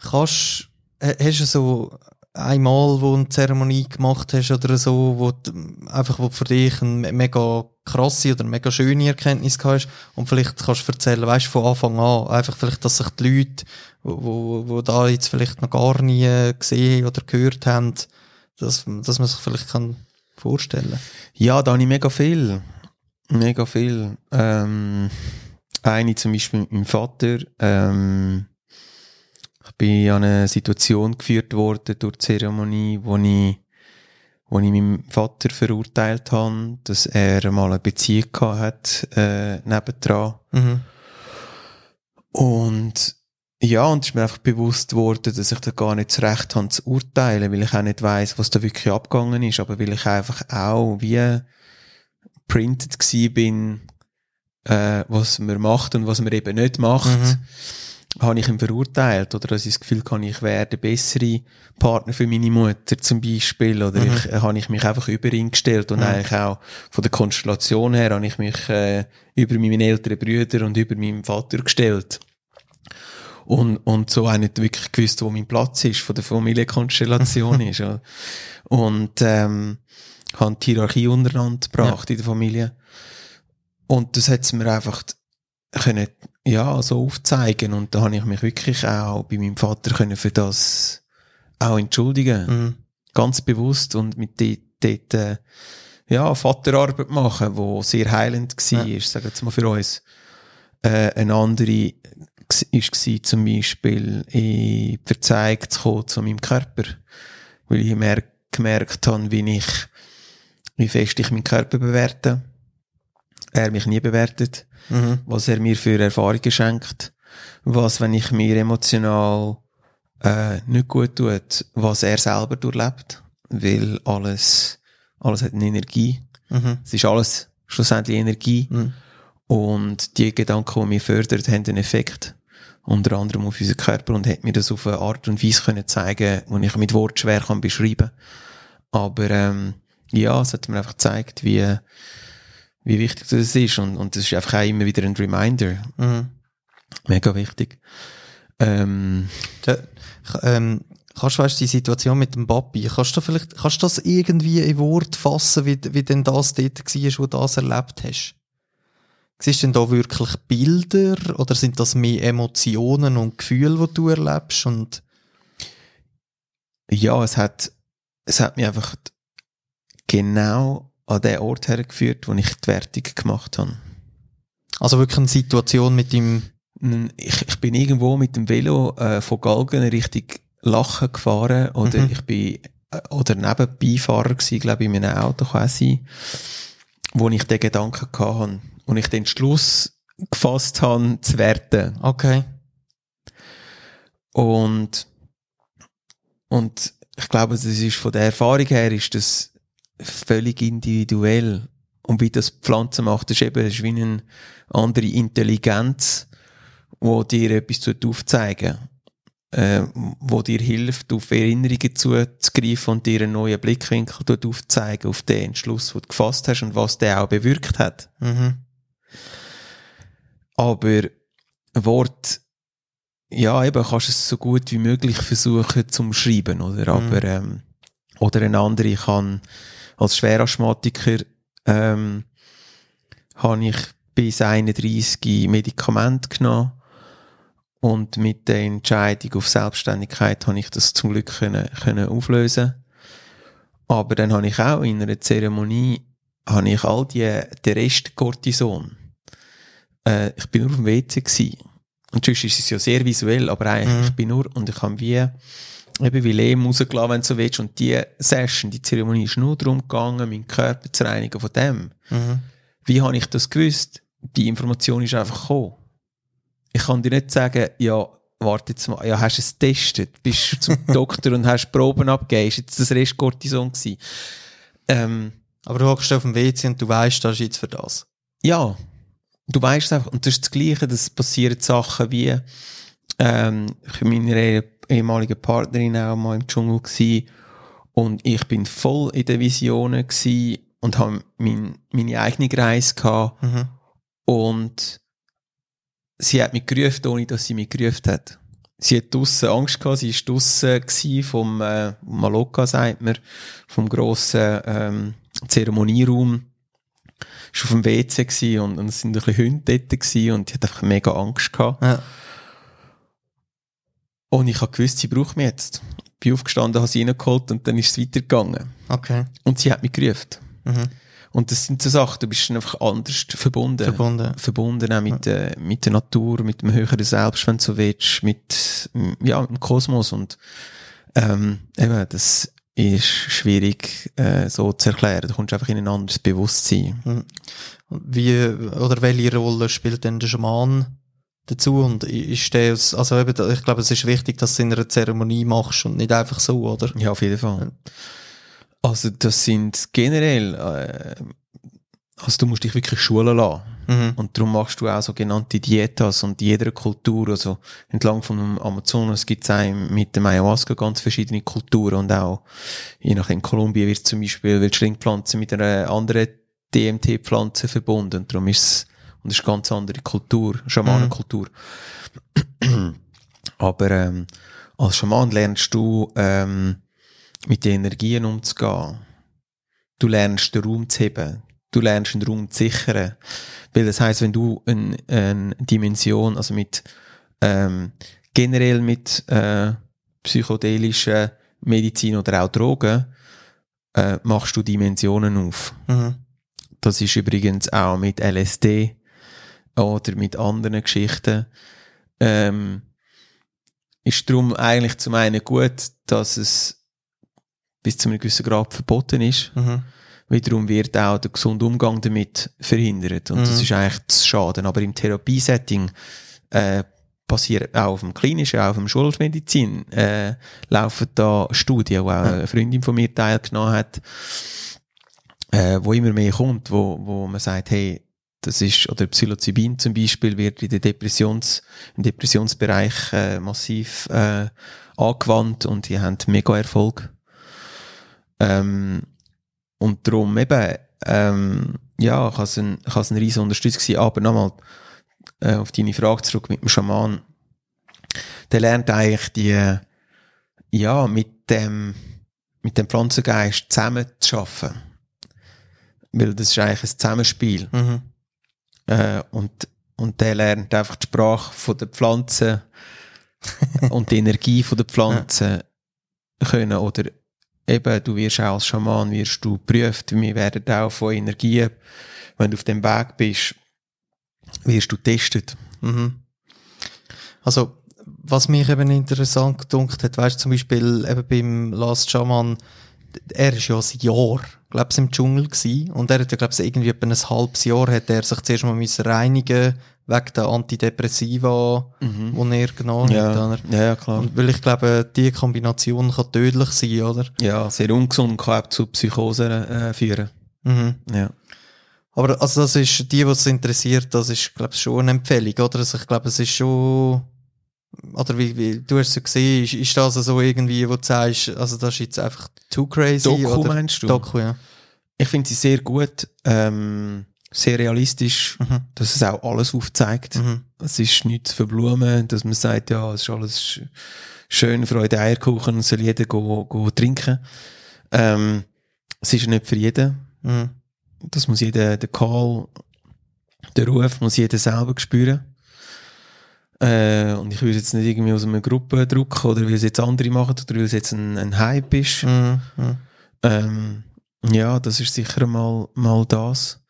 Speaker 1: Kannst, hast du so einmal, wo du eine Zeremonie gemacht hast oder so, wo du, einfach wo für dich eine mega krasse oder mega schöne Erkenntnis hast und vielleicht kannst du erzählen, weißt von Anfang an, einfach vielleicht, dass sich die Leute, wo, wo, da jetzt vielleicht noch gar nie gesehen oder gehört haben, dass, dass man sich vielleicht kann vorstellen.
Speaker 2: Ja, da habe ich mega viel. Mega viel. Ähm, eine zum Beispiel mit meinem Vater, ähm, ich bin an eine Situation geführt worden durch die Zeremonie, wo ich, wo ich meinem Vater verurteilt habe, dass er mal eine Beziehung gehabt hat, äh, nebendran. Mhm. Und, ja, und es ist mir einfach bewusst worden, dass ich da gar nicht das Recht habe zu urteilen, weil ich auch nicht weiss, was da wirklich abgegangen ist, aber weil ich einfach auch wie printed gsi bin, äh, was man macht und was man eben nicht macht. Mhm habe ich ihn verurteilt oder dass ich das Gefühl habe, ich wäre der bessere Partner für meine Mutter zum Beispiel oder mhm. ich, äh, habe ich mich einfach über ihn gestellt und mhm. eigentlich auch von der Konstellation her habe ich mich äh, über meine älteren Brüder und über meinen Vater gestellt. Und, und so auch nicht wirklich gewusst, wo mein Platz ist, von der Familienkonstellation ist. Und ähm, habe die Hierarchie untereinander gebracht ja. in der Familie. Und das hat mir einfach können, ja, so aufzeigen. Und da habe ich mich wirklich auch bei meinem Vater können für das auch entschuldigen. Mhm. Ganz bewusst und mit dort, äh, ja, Vaterarbeit machen, wo sehr heilend war, ja. sagen wir mal für uns. Äh, eine andere war zum Beispiel, ich verzeigt zu kommen zu meinem Körper. Weil ich gemerkt habe, wie ich, wie fest ich meinen Körper bewerte. Er mich nie bewertet mhm. was er mir für Erfahrungen schenkt, was, wenn ich mir emotional äh, nicht gut tut, was er selber durchlebt, weil alles, alles hat eine Energie. Mhm. Es ist alles schlussendlich Energie. Mhm. Und die Gedanken, die mich fördern, haben einen Effekt. Unter anderem auf unseren Körper und hat mir das auf eine Art und Weise können zeigen, wo ich mit Wort schwer kann beschreiben. Aber, ähm, ja, es hat mir einfach gezeigt, wie, wie wichtig das ist. Und, und das ist einfach auch immer wieder ein Reminder. Mhm. Mega wichtig. Ähm,
Speaker 1: ja, ähm, kannst du weißt, die Situation mit dem Papi, kannst du vielleicht, kannst du das irgendwie in Wort fassen, wie, wie denn das dort war, wo du das erlebt hast? Siehst du denn da wirklich Bilder oder sind das mehr Emotionen und Gefühle, die du erlebst? Und
Speaker 2: ja, es hat, es hat mich einfach genau an den Ort hergeführt, wo ich die Wertung gemacht habe.
Speaker 1: Also wirklich eine Situation mit dem...
Speaker 2: Ich, ich bin irgendwo mit dem Velo äh, von Galgen Richtung Lachen gefahren oder mhm. ich bin äh, oder neben Beifahrer gsi, glaube ich, in meinem Auto quasi, wo ich den Gedanken hatte und ich den Schluss gefasst habe, zu werten.
Speaker 1: Okay.
Speaker 2: Und und ich glaube, das ist von der Erfahrung her ist das völlig individuell. Und wie das Pflanzen macht, ist eben ist wie eine andere Intelligenz, wo dir etwas aufzeigen äh, wo dir hilft, auf Erinnerungen zuzugreifen und dir einen neuen Blickwinkel aufzeigen auf den Entschluss, den du gefasst hast und was der auch bewirkt hat. Mhm. Aber Wort, ja, eben kannst du es so gut wie möglich versuchen zum Schreiben, oder? Mhm. Aber, ähm, oder eine andere kann als Schwerasthmatiker ähm, habe ich bis 31 Medikamente genommen und mit der Entscheidung auf Selbstständigkeit habe ich das zum Glück können, können auflösen. Aber dann habe ich auch in einer Zeremonie habe ich all die, den Rest Cortison. Äh, ich bin nur auf dem WC gewesen. Und sonst ist es ja sehr visuell, aber eigentlich, mhm. ich bin nur, und ich habe wie, eben wie Lehm rausgelassen, wenn du so willst. Und die Session, die Zeremonie ist nur darum gegangen, meinen Körper zu reinigen von dem. Mhm. Wie habe ich das gewusst? Die Information ist einfach gekommen. Ich kann dir nicht sagen, ja, warte jetzt mal, ja, hast du es getestet, bist zum Doktor und hast Proben abgegeben, ist jetzt das Rest Cortison gewesen.
Speaker 1: Ähm, Aber du hockst auf dem WC und du weißt, das ist jetzt für das.
Speaker 2: Ja, du weißt einfach. Und das ist das Gleiche, das passieren Sachen wie, ähm, ich mit meiner ehemaligen Partnerin auch mal im Dschungel gewesen, und ich bin voll in den Visionen gewesen und habe mein, meine eigene Reise gehabt
Speaker 1: Mhm.
Speaker 2: und sie hat mich gerufen, ohne dass sie mich gerufen hat. Sie hat draussen Angst gehabt, sie war draussen vom äh, Maloka, sagt man, vom grossen ähm, Zeremonieraum. Sie war auf dem WC und, und es sind ein bisschen Hunde dort und sie hat einfach mega Angst gehabt.
Speaker 1: Ja.
Speaker 2: Und ich habe gewusst, sie braucht mich jetzt. Bin aufgestanden, habe sie reingeholt und dann ist es weitergegangen.
Speaker 1: Okay.
Speaker 2: Und sie hat mich gerufen.
Speaker 1: Mhm.
Speaker 2: Und das sind so Sachen, du bist einfach anders verbunden.
Speaker 1: Verbunden.
Speaker 2: Verbunden auch mit, äh, mit der Natur, mit dem höheren Selbst, wenn du so willst, mit, mm, ja, mit dem Kosmos und, ähm, eben, das ist schwierig, äh, so zu erklären. Du kommst einfach in ein anderes Bewusstsein.
Speaker 1: Wie, oder welche Rolle spielt denn der Schaman dazu? Und ist der, also eben, ich glaube, es ist wichtig, dass du in einer Zeremonie machst und nicht einfach so, oder?
Speaker 2: Ja, auf jeden Fall. Also, das sind generell, äh, also du musst dich wirklich schulen lassen.
Speaker 1: Mhm.
Speaker 2: Und darum machst du auch sogenannte Dietas und jeder Kultur, also entlang vom Amazonas gibt es auch mit dem Ayahuasca ganz verschiedene Kulturen und auch, je nachdem, in Kolumbien wird zum Beispiel wird Schlingpflanze mit einer anderen DMT-Pflanze verbunden und darum ist es, und es ist eine ganz andere Kultur, Schamanenkultur. Aber ähm, als Schaman lernst du ähm, mit den Energien umzugehen. Du lernst den Raum zu heben. Du lernst den Raum zu sichern. Weil das heißt, wenn du eine, eine Dimension, also mit ähm, generell mit äh, psychedelischen Medizin oder auch Drogen, äh, machst du Dimensionen auf.
Speaker 1: Mhm.
Speaker 2: Das ist übrigens auch mit LSD oder mit anderen Geschichten. Ähm, ist darum eigentlich zum einen gut, dass es bis zu einem gewissen Grad verboten ist.
Speaker 1: Mhm.
Speaker 2: Wiederum wird auch der gesunde Umgang damit verhindert. Und das
Speaker 1: Mhm.
Speaker 2: ist eigentlich das Schaden. Aber im Therapiesetting äh, passiert auch auf dem Klinischen, auch auf dem Schulmedizin, äh, laufen da Studien, wo auch eine Freundin von mir teilgenommen hat, äh, wo immer mehr kommt, wo, wo man sagt, hey, das ist, oder Psilocybin zum Beispiel wird in der Depressions, im Depressionsbereich äh, massiv äh, angewandt und die haben mega Erfolg. Ähm, und darum eben, ähm, ja, kann es ein, kann es ein riesen Unterstützung sein, aber nochmal äh, auf deine Frage zurück mit dem Schaman. Der lernt eigentlich die, ja, mit dem, mit dem Pflanzengeist zusammen zu arbeiten. Weil das ist eigentlich ein Zusammenspiel.
Speaker 1: Mhm.
Speaker 2: Äh, und, und der lernt einfach die Sprache von der Pflanze und die Energie von der Pflanze können. Oder eben, du wirst auch als Schaman wirst du geprüft. Wir werden auch von Energien, wenn du auf dem Weg bist, wirst du getestet.
Speaker 1: Mhm. Also, was mich eben interessant gedunkt hat, weißt du, zum Beispiel eben beim Last Shaman, er ist ja ein Jahr, glaube ich, im Dschungel gewesen. Und er hat ja, glaube ich, irgendwie etwa ein halbes Jahr hat er sich zuerst mal müssen reinigen wegen der Antidepressiva,
Speaker 2: Mhm.
Speaker 1: die er genommen hat.
Speaker 2: Ja,
Speaker 1: Oder?
Speaker 2: ja, klar.
Speaker 1: Und weil ich glaube, die Kombination kann tödlich sein, oder?
Speaker 2: Ja, sehr ungesund kann auch zu Psychosen äh, führen.
Speaker 1: Mhm.
Speaker 2: Ja.
Speaker 1: Aber also das ist, die, was es interessiert, das ist, glaube ich, schon eine Empfehlung, oder? Also ich glaube, es ist schon, oder wie, wie du hast es gesehen, ist, ist das so irgendwie, wo du sagst, also das ist jetzt einfach too crazy,
Speaker 2: Doku
Speaker 1: oder?
Speaker 2: meinst du?
Speaker 1: Doku, ja.
Speaker 2: Ich finde sie sehr gut, ähm, sehr realistisch,
Speaker 1: Mhm.
Speaker 2: dass es auch alles aufzeigt.
Speaker 1: Mhm.
Speaker 2: Es ist nichts zu verblumen, dass man sagt, ja, es ist alles sch- schön, Freude, Eierkuchen, soll jeder go, go trinken. Ähm, es ist nicht für jeden.
Speaker 1: Mhm.
Speaker 2: Das muss jeder, der Call, der Ruf muss jeder selber spüren. Äh, und ich würde jetzt nicht irgendwie aus einer Gruppe drucken oder weil es jetzt andere machen oder weil es jetzt ein, ein Hype ist.
Speaker 1: Mhm. Mhm.
Speaker 2: Ähm, ja, das ist sicher mal, mal das.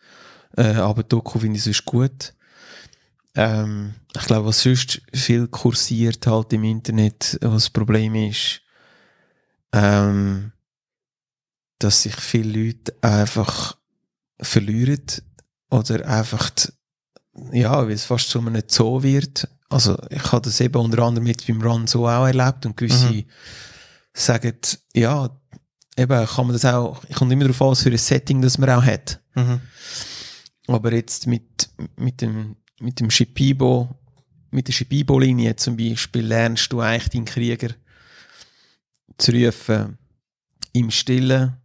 Speaker 2: Äh, aber Doku finde ich sonst gut. Ähm, ich glaube, was sonst viel kursiert halt im Internet, was das Problem ist, ähm, dass sich viele Leute einfach verlieren oder einfach, ja, weil es fast zu einem Zoo wird. Also ich habe das eben unter anderem mit beim Run so auch erlebt und gewisse
Speaker 1: Mhm.
Speaker 2: sagen, ja, eben kann man das auch, ich komme immer darauf an, was für ein Setting das man auch hat.
Speaker 1: Mhm.
Speaker 2: Aber jetzt mit, mit dem, mit dem Shipibo mit der Schibibolinie zum Beispiel lernst du eigentlich deinen Krieger zu rufen, im Stillen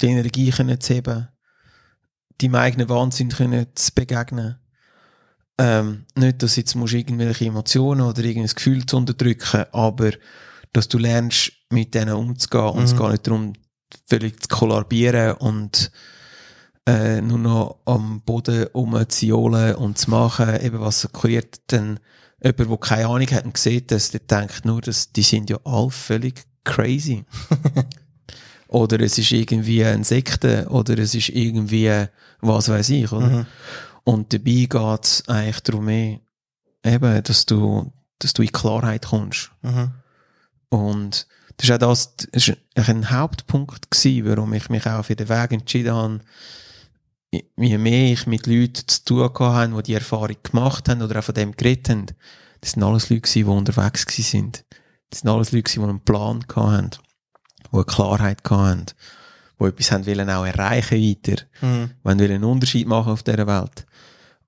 Speaker 2: die Energie können zu heben, deinem eigenen Wahnsinn können zu begegnen. Ähm, nicht, dass jetzt musst irgendwelche Emotionen oder irgendein Gefühl zu unterdrücken, aber dass du lernst, mit denen umzugehen und es
Speaker 1: Mhm.
Speaker 2: geht nicht darum, völlig zu kollabieren und äh, nur noch am Boden rumzujohlen und zu machen, eben was kuriert dann jemand, der keine Ahnung hat und sieht das, der denkt nur, dass die sind ja alle völlig crazy. oder es ist irgendwie ein Sekte oder es ist irgendwie was weiß ich, oder?
Speaker 1: Mhm.
Speaker 2: Und dabei geht es eigentlich darum, mehr, eben, dass du, dass du in Klarheit kommst.
Speaker 1: Mhm.
Speaker 2: Und das ist auch das, das ist ein Hauptpunkt gewesen, warum ich mich auch für den Weg entschieden habe. Je mehr ich mit Leuten zu tun habe, die die Erfahrung gemacht haben oder auch von dem geredet haben, das sind alles Leute die unterwegs sind. Das sind alles Leute die einen Plan haben, die eine Klarheit haben, die etwas haben wollen auch erreichen weiter
Speaker 1: Mhm.
Speaker 2: wir einen Unterschied machen auf dieser Welt.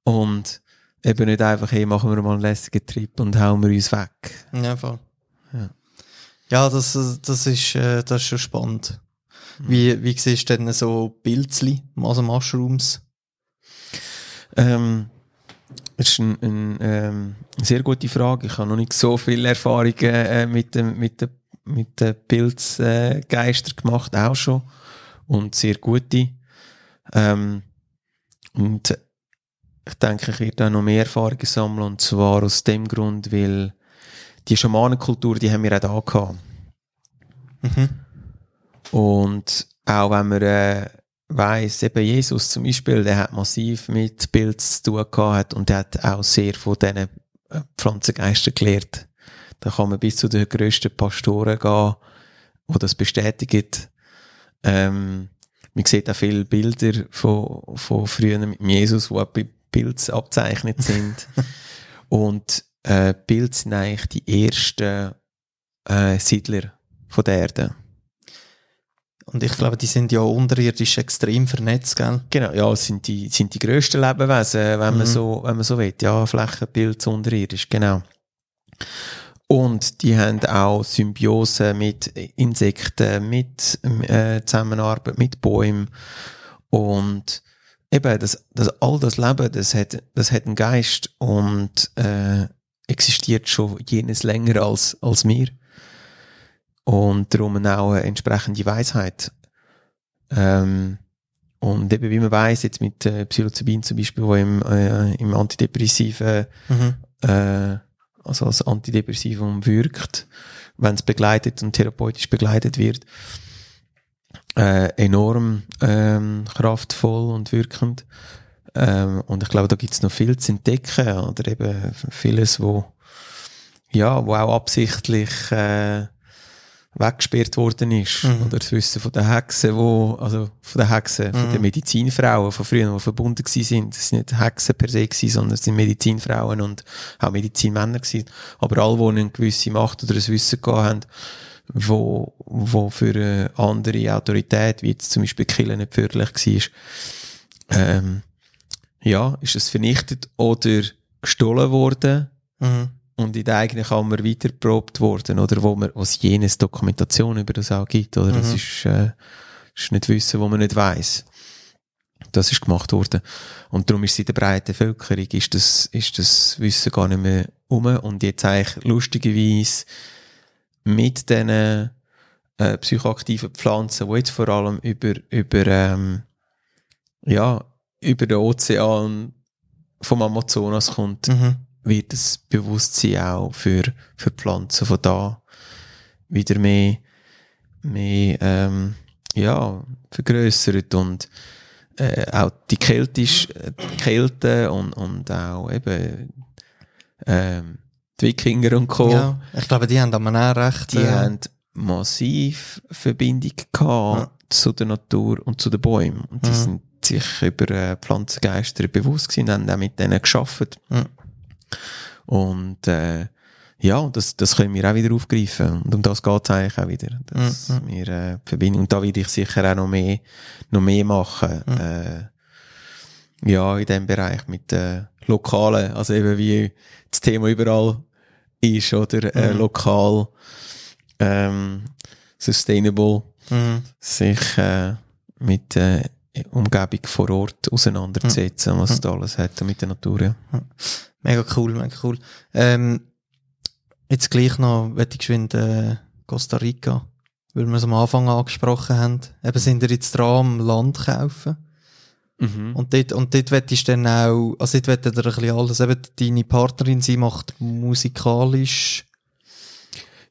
Speaker 2: Und eben nicht einfach, hey, machen wir mal einen lässigen Trip und hauen wir uns weg.
Speaker 1: Ja, voll.
Speaker 2: Ja.
Speaker 1: Ja, das, das, ist, äh, das ist schon spannend. Wie, wie siehst du denn so Pilzli, also Mushrooms?
Speaker 2: Ähm, das ist ein, ein, ähm, eine sehr gute Frage. Ich habe noch nicht so viele Erfahrungen äh, mit dem, mit den mit den Pilzgeistern äh, gemacht, auch schon. Und sehr gute. Ähm, und ich denke, ich werde auch noch mehr Erfahrungen sammeln. Und zwar aus dem Grund, weil die Schamanenkultur, die haben wir auch da gehabt.
Speaker 1: Mhm.
Speaker 2: Und auch wenn man äh, weiss, eben Jesus zum Beispiel, der hat massiv mit Pilz zu tun gehabt und der hat auch sehr von diesen äh, Pflanzengeistern gelehrt. Da kann man bis zu den grössten Pastoren gehen, die das bestätigen. Ähm, man sieht auch viele Bilder von, von früher mit Jesus, die auch bei Pilz abzeichnet sind. und äh, Pilze sind eigentlich die ersten äh, Siedler von der Erde.
Speaker 1: Und ich glaube, die sind ja unterirdisch extrem vernetzt, gell?
Speaker 2: Genau, ja, sind die, sind die grössten Lebewesen, wenn
Speaker 1: Mhm.
Speaker 2: man so, wenn man so will. Ja, Flächenpilz unterirdisch, genau. Und die haben auch Symbiose mit Insekten, mit äh, Zusammenarbeit mit Bäumen. Und eben, das, das, all das Leben, das hat, das hat einen Geist und äh, existiert schon jenes länger als, als wir. Und darum auch eine entsprechende Weisheit. Ähm, und eben, wie man weiß jetzt mit äh, Psilocybin zum Beispiel, wo im, äh, im antidepressiven
Speaker 1: Mhm.
Speaker 2: äh, also als Antidepressivum wirkt, wenn es begleitet und therapeutisch begleitet wird, äh, enorm ähm, kraftvoll und wirkend. Ähm, und ich glaube, da gibt es noch viel zu entdecken oder eben vieles, wo ja, wo auch absichtlich äh, weggesperrt worden ist.
Speaker 1: Mhm.
Speaker 2: Oder das Wissen von den Hexen, wo, also von den Hexen, von
Speaker 1: Mhm.
Speaker 2: den Medizinfrauen von früher, die verbunden sind. Das sind nicht Hexen per se gewesen, sondern es sind Medizinfrauen und auch Medizinmänner gewesen. Aber alle, die eine gewisse Macht oder ein Wissen gehabt haben, wo, wo für eine andere Autorität, wie jetzt zum Beispiel Kille nicht förderlich war, ähm, ja, ist es vernichtet oder gestohlen worden
Speaker 1: Mhm.
Speaker 2: und in der eigenen Kammer weiterprobt worden, oder wo man, was jenes Dokumentation über das auch gibt, oder? Das
Speaker 1: Mhm.
Speaker 2: ist, äh, ist nicht Wissen, wo man nicht weiß. Das ist gemacht worden. Und darum ist es in der breiten Bevölkerung, ist das, ist das Wissen gar nicht mehr um. Und jetzt eigentlich lustigerweise mit diesen äh, psychoaktiven Pflanzen, die jetzt vor allem über, über, ähm, ja, über den Ozean vom Amazonas kommt,
Speaker 1: Mhm.
Speaker 2: wird das Bewusstsein auch für, für Pflanzen von da wieder mehr, mehr ähm, ja, vergrößert und äh, auch die keltisch, äh, Kälte und, und auch eben ähm, die Wikinger und Co.
Speaker 1: Ja, ich glaube, die haben aber auch recht.
Speaker 2: Die
Speaker 1: äh,
Speaker 2: haben massiv Verbindung gehabt zu der Natur und zu den Bäumen. Und die
Speaker 1: Mhm.
Speaker 2: sind sich über äh, Pflanzengeister bewusst gewesen und haben auch mit denen geschafft.
Speaker 1: Mhm.
Speaker 2: Und äh, ja, das, das können wir auch wieder aufgreifen. Und um das geht es eigentlich auch wieder. Dass
Speaker 1: Mhm.
Speaker 2: wir äh, Verbindung, und da will ich sicher auch noch mehr, noch mehr machen.
Speaker 1: Mhm.
Speaker 2: Äh, ja, in dem Bereich mit äh, lokalen, also eben wie das Thema überall ist, oder äh,
Speaker 1: Mhm.
Speaker 2: lokal, ähm, sustainable,
Speaker 1: Mhm.
Speaker 2: sich äh, mit der Umgebung vor Ort auseinanderzusetzen, was
Speaker 1: Mhm.
Speaker 2: es da alles hat und mit der Natur. Ja.
Speaker 1: Mega cool, mega cool. Ähm, jetzt gleich noch, möchte ich geschwind äh, Costa Rica, weil wir es am Anfang angesprochen haben. Eben sind wir jetzt dran, am Land kaufen.
Speaker 2: Mhm.
Speaker 1: Und dort, und dort wette ich dann auch, also dort wette ihr ein bisschen alles. Eben deine Partnerin, sie macht musikalisch.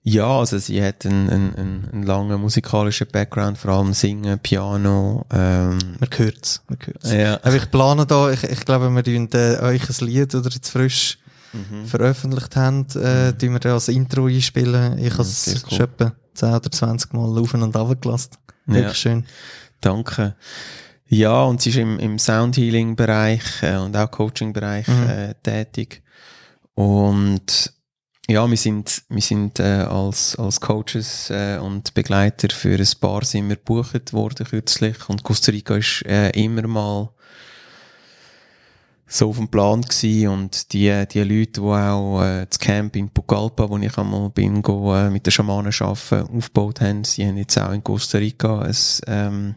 Speaker 2: Ja, also sie hat einen, einen, einen, langen musikalischen Background, vor allem Singen, Piano. Ähm,
Speaker 1: Man hört's, man hört's.
Speaker 2: ja.
Speaker 1: Aber ich plane da, ich, ich glaube, wir tun äh, euch ein Lied, oder jetzt frisch
Speaker 2: Mhm.
Speaker 1: veröffentlicht haben, äh, tun wir dann als Intro einspielen. Ich habe es
Speaker 2: cool.
Speaker 1: schon etwa 10 oder 20 Mal auf und runter gelassen. Wirklich
Speaker 2: Ja.
Speaker 1: schön.
Speaker 2: Danke. Ja, und sie ist im, im Soundhealing-Bereich äh, und auch Coaching-Bereich
Speaker 1: Mhm.
Speaker 2: äh, tätig. Und ja, wir sind, wir sind äh, als, als Coaches äh, und Begleiter für ein Paar sind wir gebucht worden kürzlich. Und Costa Rica ist äh, immer mal so auf dem Plan gewesen. Und die, die Leute, die auch äh, das Camp in Pucallpa, wo ich einmal bin, go, äh, mit den Schamanen arbeiten, aufgebaut haben, sie haben jetzt auch in Costa Rica ein, ähm,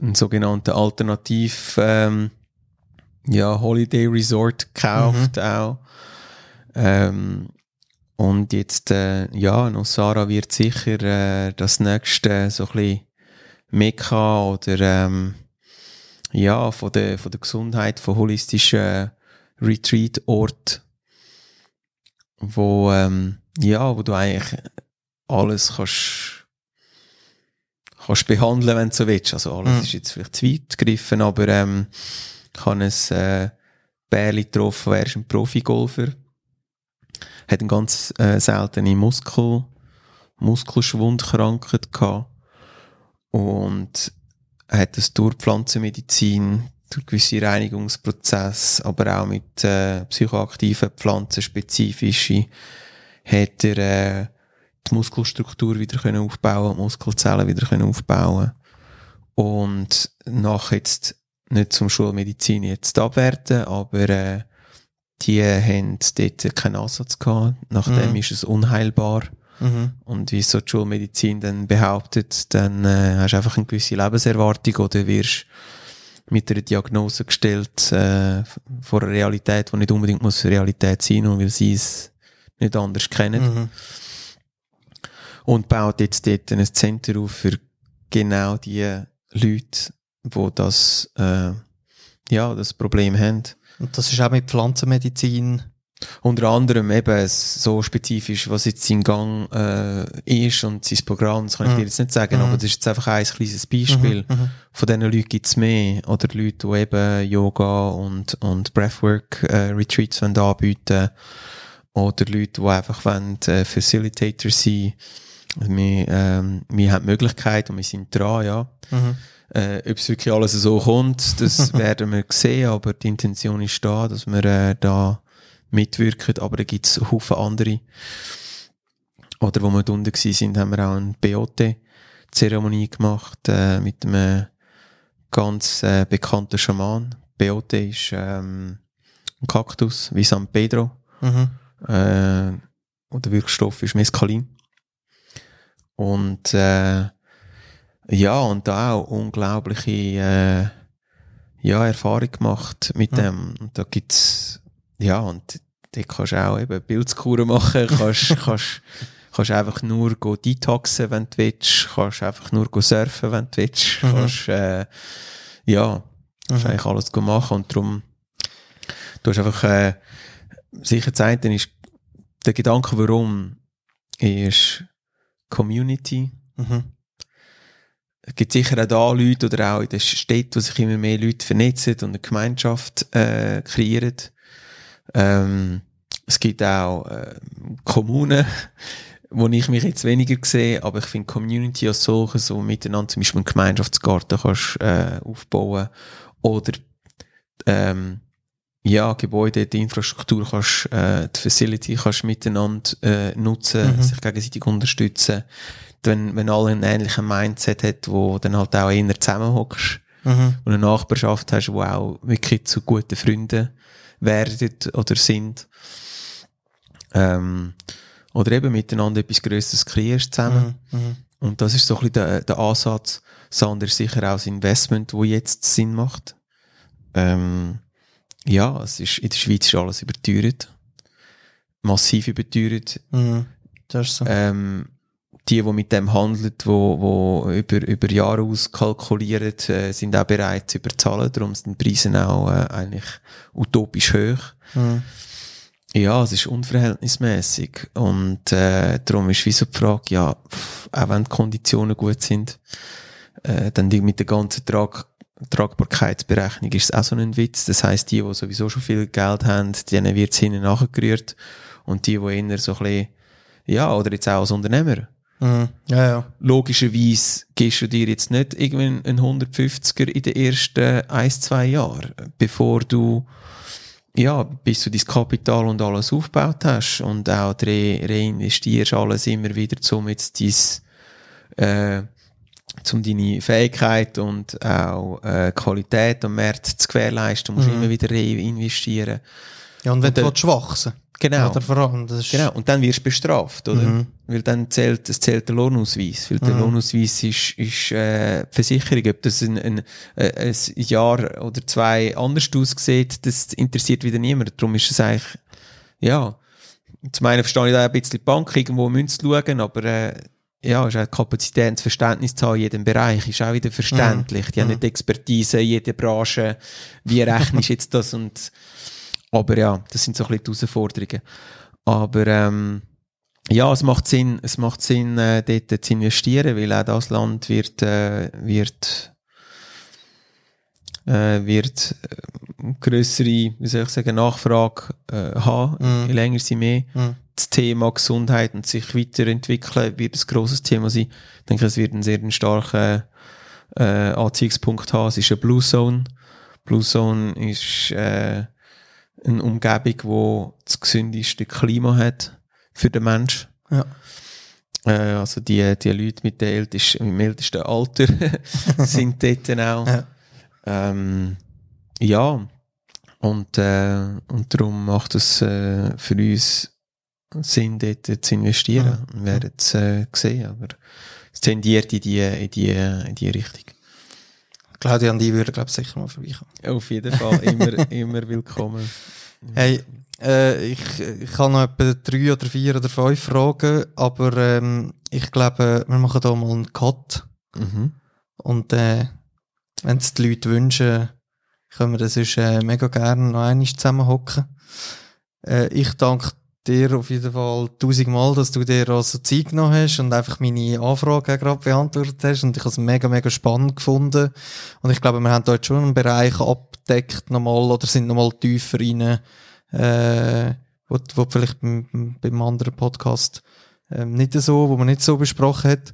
Speaker 2: einen sogenannten Alternativ, ähm, ja, Holiday Resort gekauft auch. Ähm, und jetzt, äh, ja, Nosara wird sicher äh, das nächste so ein bisschen Mekka oder ähm, ja, von der, von der Gesundheit, von holistischen Retreat-Ort, wo, ähm, ja, wo du eigentlich alles kannst, kannst behandeln, wenn du so willst. Also alles
Speaker 1: Mhm.
Speaker 2: ist jetzt vielleicht zu weit gegriffen, aber ähm, ich habe ein äh, Bärli getroffen, ist ein Profi-Golfer, hat eine ganz äh, seltene Muskel, Muskelschwundkrankheit gehabt und hat es durch Pflanzenmedizin, durch gewisse Reinigungsprozesse, aber auch mit äh, psychoaktiven Pflanzen spezifische, hat er äh, die Muskelstruktur wieder können aufbauen, die Muskelzellen wieder können aufbauen und nach jetzt nicht zum Schulmedizin jetzt abwerten, aber äh, die haben dort keinen Ansatz gehabt. Nachdem
Speaker 1: Mhm.
Speaker 2: ist es unheilbar.
Speaker 1: Mhm.
Speaker 2: Und wie so die Schulmedizin dann behauptet, dann äh, hast du einfach eine gewisse Lebenserwartung oder wirst mit einer Diagnose gestellt äh, vor einer Realität, die nicht unbedingt muss Realität sein muss, weil sie es nicht anders kennen.
Speaker 1: Mhm.
Speaker 2: Und baut jetzt dort ein Zentrum auf für genau die Leute, wo das, äh, ja, das Problem haben.
Speaker 1: Und das ist auch mit Pflanzenmedizin.
Speaker 2: Unter anderem eben so spezifisch, was jetzt sein Gang äh, ist und sein Programm, das kann ich
Speaker 1: Mhm.
Speaker 2: dir jetzt nicht sagen,
Speaker 1: Mhm.
Speaker 2: aber das ist jetzt einfach ein kleines Beispiel.
Speaker 1: Mhm. Mhm.
Speaker 2: Von diesen Leuten gibt's mehr. Oder Leute, die eben Yoga und, und Breathwork äh, anbieten Oder Leute, die einfach wollen, äh, Facilitator sein wir, ähm, wir haben die Möglichkeit und wir sind dran, ja.
Speaker 1: Mhm.
Speaker 2: Äh, Ob es wirklich alles so kommt, das werden wir sehen, aber die Intention ist da, dass wir äh, da mitwirken, aber da gibt es Haufen andere. Oder wo wir unten sind, haben wir auch eine Beote-Zeremonie gemacht äh, mit einem ganz äh, bekannten Schaman. Beote ist ähm, ein Kaktus wie San Pedro.
Speaker 1: Mhm.
Speaker 2: Äh, und der Wirkstoff ist Mescalin. Und äh, ja, und da auch unglaubliche äh, ja, Erfahrung gemacht mit
Speaker 1: Mhm.
Speaker 2: dem. Und da gibt's ja, und da kannst du auch eben Bildskuren machen, kannst, kannst, kannst einfach nur go detoxen, wenn du willst, kannst einfach nur go surfen, wenn du willst,
Speaker 1: Mhm.
Speaker 2: kannst, äh, ja, kannst
Speaker 1: Mhm.
Speaker 2: eigentlich alles go machen und darum, du hast einfach, äh, sicher das eine ist, der Gedanke, warum, ist Community.
Speaker 1: Mhm.
Speaker 2: Es gibt sicher auch da Leute oder auch in den Städten, wo sich immer mehr Leute vernetzen und eine Gemeinschaft äh, kreieren. Ähm, es gibt auch äh, Kommunen, wo ich mich jetzt weniger sehe, aber ich finde Community als solches, so miteinander zum Beispiel einen Gemeinschaftsgarten kannst äh, aufbauen oder ähm, ja, Gebäude, die Infrastruktur kannst, äh, die Facility kannst miteinander äh, nutzen,
Speaker 1: Mhm.
Speaker 2: sich gegenseitig unterstützen. Wenn, wenn alle ein ähnliches Mindset hat, wo dann halt auch eher zusammenhockst,
Speaker 1: Mhm.
Speaker 2: Und eine Nachbarschaft hast, die auch wirklich zu guten Freunden werden oder sind. Ähm, oder eben miteinander etwas Größeres kreierst zusammen.
Speaker 1: Mhm. Mhm.
Speaker 2: Und das ist so ein bisschen der, der Ansatz. Ist sicher auch das Investment, wo jetzt Sinn macht. Ähm, ja, es ist, in der Schweiz ist alles überteuert. Massiv überteuert.
Speaker 1: Mhm. Das ist so.
Speaker 2: Ähm, die, die mit dem handeln, wo, wo über, über Jahre auskalkulieren, äh, sind auch bereit zu überzahlen. Darum sind die Preise auch äh, eigentlich utopisch hoch.
Speaker 1: Mhm.
Speaker 2: Ja, es ist unverhältnismäßig und äh, darum ist wie so die Frage, ja, pff, auch wenn die Konditionen gut sind, äh, dann die mit der ganzen Trag Tragbarkeitsberechnung ist es auch so ein Witz. Das heißt, die, die sowieso schon viel Geld haben, denen wird es hinten nachgerührt und die, die eher so ein bisschen, ja, oder jetzt auch als Unternehmer,
Speaker 1: Mhm. Ja, ja.
Speaker 2: logischerweise gibst du dir jetzt nicht irgendwie einen 150er in den ersten ein, zwei Jahren, bevor du ja, bis du dein Kapital und alles aufgebaut hast und auch re reinvestierst alles immer wieder, um jetzt dein, äh, um deine Fähigkeit und auch äh, Qualität am Markt zu gewährleisten, musst du
Speaker 1: Mhm.
Speaker 2: immer wieder reinvestieren.
Speaker 1: Ja, und wenn
Speaker 2: Und
Speaker 1: du
Speaker 2: der-
Speaker 1: willst wachsen
Speaker 2: Genau.
Speaker 1: Oder vor allem, das ist,
Speaker 2: Genau, und dann wirst du bestraft, oder?
Speaker 1: Mhm.
Speaker 2: Weil dann zählt, es zählt der Lohnausweis. Weil der
Speaker 1: Mhm.
Speaker 2: Lohnausweis ist, ist äh, die Versicherung. Ob das ein, ein, äh, ein Jahr oder zwei anders aussieht, das interessiert wieder niemand. Darum ist es eigentlich, ja, zum einen verstehe ich da ein bisschen die Bank, irgendwo müssen schauen, aber äh, ja, ist auch die Kapazität das Verständnis zu haben in jedem Bereich, ist auch wieder verständlich. Die haben
Speaker 1: Mhm.
Speaker 2: nicht die Expertise in jeder Branche, wie rechnest du jetzt das und aber ja, das sind so ein bisschen die Herausforderungen. Aber ähm, ja, es macht Sinn, es macht Sinn, äh, dort zu investieren, weil auch das Land wird, äh, wird, äh, wird äh, größere, wie soll ich sagen, Nachfrage äh, haben,
Speaker 1: Mhm.
Speaker 2: je länger sie mehr.
Speaker 1: Mhm.
Speaker 2: Das Thema Gesundheit und sich weiterentwickeln wird ein grosses Thema sein. Ich denke, es wird einen sehr starken äh, Anziehungspunkt haben. Es ist eine Blue Zone. Blue Zone ist äh, eine Umgebung, wo das gesündeste Klima hat für den Mensch.
Speaker 1: Ja.
Speaker 2: Äh, also die, die Leute mit, der ältesten, mit dem ältesten Alter sind dort auch.
Speaker 1: Ja.
Speaker 2: Ähm, ja, und, äh, und darum macht es äh, für uns Sinn, dort zu investieren. Wir werden es äh, sehen, aber es tendiert in die, in die, in die Richtung.
Speaker 1: Claudia und ich würden, glaube ich, sicher mal vorbeikommen.
Speaker 2: Auf jeden Fall immer, immer willkommen.
Speaker 1: Hey, äh, ich, ich habe noch etwa drei oder vier oder fünf Fragen, aber ähm, ich glaube, wir machen da mal einen Cut.
Speaker 2: Mhm.
Speaker 1: Und äh, wenn es die Leute wünschen, können wir das sonst, äh, mega gerne noch einmal zusammenhocken. Äh, ich danke dir auf jeden Fall tausendmal, dass du dir auch so Zeit genommen hast und einfach meine Anfrage gerade beantwortet hast. Und ich habe es mega, mega spannend gefunden. Und ich glaube, wir haben jetzt schon einen Bereich abgedeckt nochmal oder sind nochmal tiefer rein, äh, wo, wo vielleicht beim, beim anderen Podcast ähm, nicht so, wo man nicht so besprochen hat.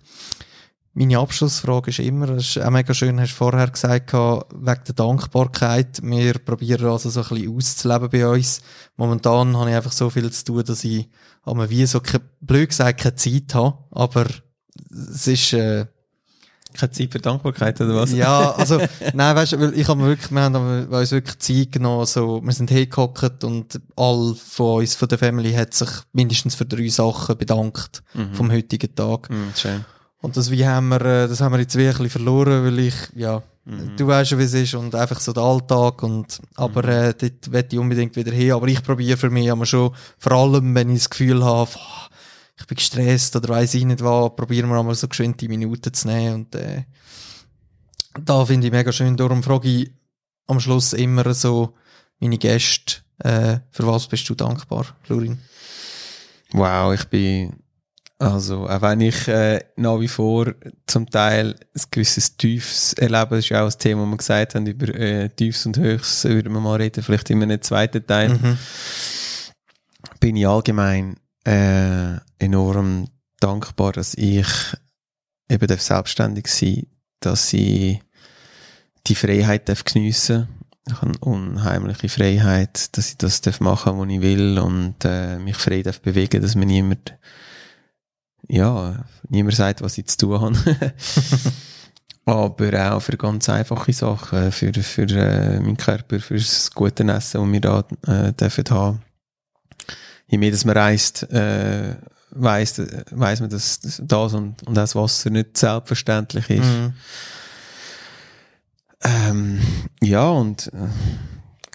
Speaker 1: Meine Abschlussfrage ist immer, das ist auch mega schön, hast du vorher gesagt, wegen der Dankbarkeit. Wir probieren also so ein bisschen auszuleben bei uns. Momentan habe ich einfach so viel zu tun, dass ich aber wie so, blöd gesagt, keine Zeit habe. Aber es ist, äh,
Speaker 2: Keine Zeit für Dankbarkeit, oder was?
Speaker 1: ja, also, nein, weißt du, ich habe mir wirklich, wir haben uns wirklich Zeit genommen, so, wir sind hingehockt und all von uns, von der Family, hat sich mindestens für drei Sachen bedankt
Speaker 2: Mhm.
Speaker 1: vom heutigen Tag.
Speaker 2: Mhm, schön.
Speaker 1: Und das wie haben wir, äh, das haben wir jetzt bisschen verloren, weil ich, ja,
Speaker 2: Mhm.
Speaker 1: du weißt ja, wie es ist und einfach so der Alltag und, aber, äh, dort will ich unbedingt wieder hin, aber ich probiere für mich aber schon, vor allem, wenn ich das Gefühl habe, boah, ich bin gestresst oder weiss ich nicht was, probieren wir einmal so geschwind die Minuten zu nehmen und, äh, da finde ich mega schön, darum frage ich am Schluss immer so meine Gäste, äh, für was bist du dankbar, Florin?
Speaker 2: Wow, ich bin, also, auch wenn ich äh, nach wie vor zum Teil ein gewisses Tiefs erlebe, das ist ja auch das Thema, das wir gesagt haben, über äh, Tiefs und Höchst würden wir mal reden, vielleicht in einem zweiten Teil,
Speaker 1: Mhm.
Speaker 2: bin ich allgemein äh, enorm dankbar, dass ich eben darf selbstständig sein dass ich die Freiheit darf geniessen Ich habe eine unheimliche Freiheit, dass ich das darf machen was ich will und äh, mich frei darf bewegen, dass mir niemand ja, niemand sagt, was ich zu tun habe. aber auch für ganz einfache Sachen, für, für äh, meinen Körper, für das gute Essen, das wir da äh, dürfen haben. Je mehr dass man reist, äh, weiss, weiss man, dass das und, und das Wasser nicht selbstverständlich ist.
Speaker 1: Mhm.
Speaker 2: Ähm, ja, und äh,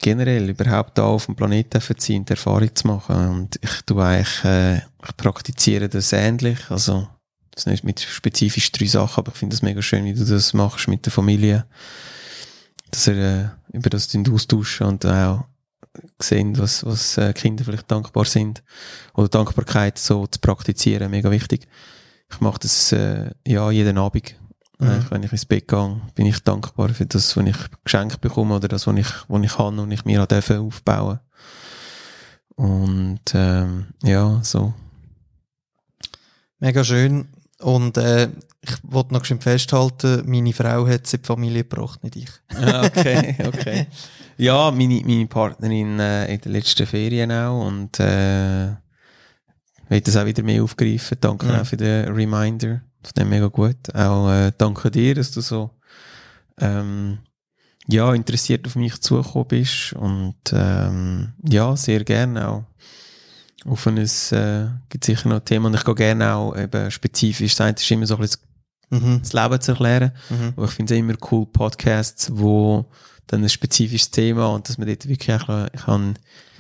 Speaker 2: generell überhaupt da auf dem Planeten verziehen, Erfahrung zu machen. Und ich tue eigentlich, äh, ich praktiziere das ähnlich. Also, das nicht mit spezifisch drei Sachen, aber ich finde es mega schön, wie du das machst mit der Familie. Dass er äh, über das austauschen und auch sehen, was, was äh, Kinder vielleicht dankbar sind. Oder Dankbarkeit so zu praktizieren, mega wichtig. Ich mache das äh, ja jeden Abend.
Speaker 1: Mhm.
Speaker 2: Äh, wenn ich ins Bett gehe, bin ich dankbar für das, was ich geschenkt bekomme oder das, was ich, was ich kann und ich mir dürfen aufbauen. Und ähm, ja, so.
Speaker 1: Mega schön. Und äh, ich wollte noch schön festhalten, meine Frau hat sie in die Familie gebracht, nicht ich.
Speaker 2: Ah, okay, okay. Ja, meine, meine Partnerin äh, in den letzten Ferien auch und äh, will das auch wieder mehr aufgreifen. Danke
Speaker 1: Mhm.
Speaker 2: auch für den Reminder. Das ist mega gut. Auch äh, danke dir, dass du so ähm, ja, interessiert auf mich zugekommen bist und ähm, ja, sehr gerne auch auf ein, äh, gibt sicher noch Thema und ich gehe gerne auch eben spezifisch, das eine ist immer so ein bisschen
Speaker 1: Mhm.
Speaker 2: das Leben zu erklären.
Speaker 1: Mhm.
Speaker 2: Aber ich finde es immer cool, Podcasts, wo dann ein spezifisches Thema und dass man dort wirklich auch kann-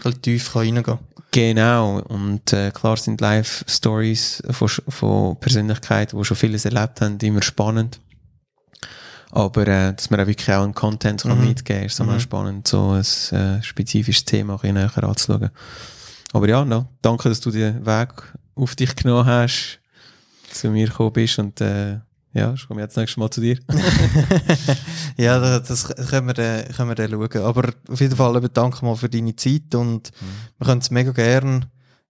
Speaker 2: kann
Speaker 1: tief kann reingehen kann.
Speaker 2: Genau, und äh, klar sind Live-Stories von, von Persönlichkeiten, die schon vieles erlebt haben, immer spannend. Aber äh, dass man auch wirklich auch einen Content kann
Speaker 1: Mhm.
Speaker 2: mitgeben kann, ist
Speaker 1: Mhm.
Speaker 2: spannend, so ein äh, spezifisches Thema ein näher anzuschauen. Aber ja, no, danke, dass du den Weg auf dich genommen hast, zu mir gekommen bist und äh, ja, ich komme jetzt nächstes Mal zu dir.
Speaker 1: ja, das, das können, wir, dann- können wir dann schauen. Aber auf jeden Fall eben danke mal für deine Zeit und wir können es mega gern,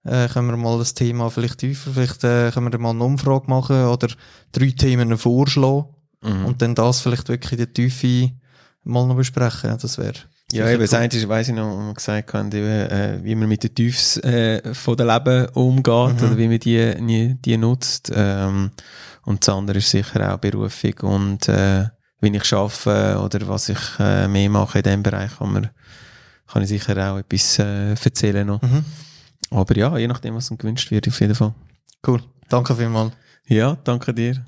Speaker 1: äh, können wir mal das Thema vielleicht tiefer, vielleicht äh, können wir dann mal eine Umfrage machen oder drei Themen vorschlagen
Speaker 2: Mhm.
Speaker 1: und dann das vielleicht wirklich in der Tiefe mal noch besprechen. Das wäre
Speaker 2: Ja, eben, das eine ist, weiss ich noch, gesagt haben, eben, äh, wie man mit den Tiefs äh, von dem Leben umgeht
Speaker 1: Mhm.
Speaker 2: oder wie man die, die, die nutzt. Ähm, und das andere ist sicher auch Berufung und äh, wie ich arbeite oder was ich äh, mehr mache in diesem Bereich, kann, man, kann ich sicher auch etwas äh, erzählen noch.
Speaker 1: mhm.
Speaker 2: Aber ja, je nachdem, was dann gewünscht wird, auf jeden Fall.
Speaker 1: cool. Danke vielmals.
Speaker 2: Ja, danke dir.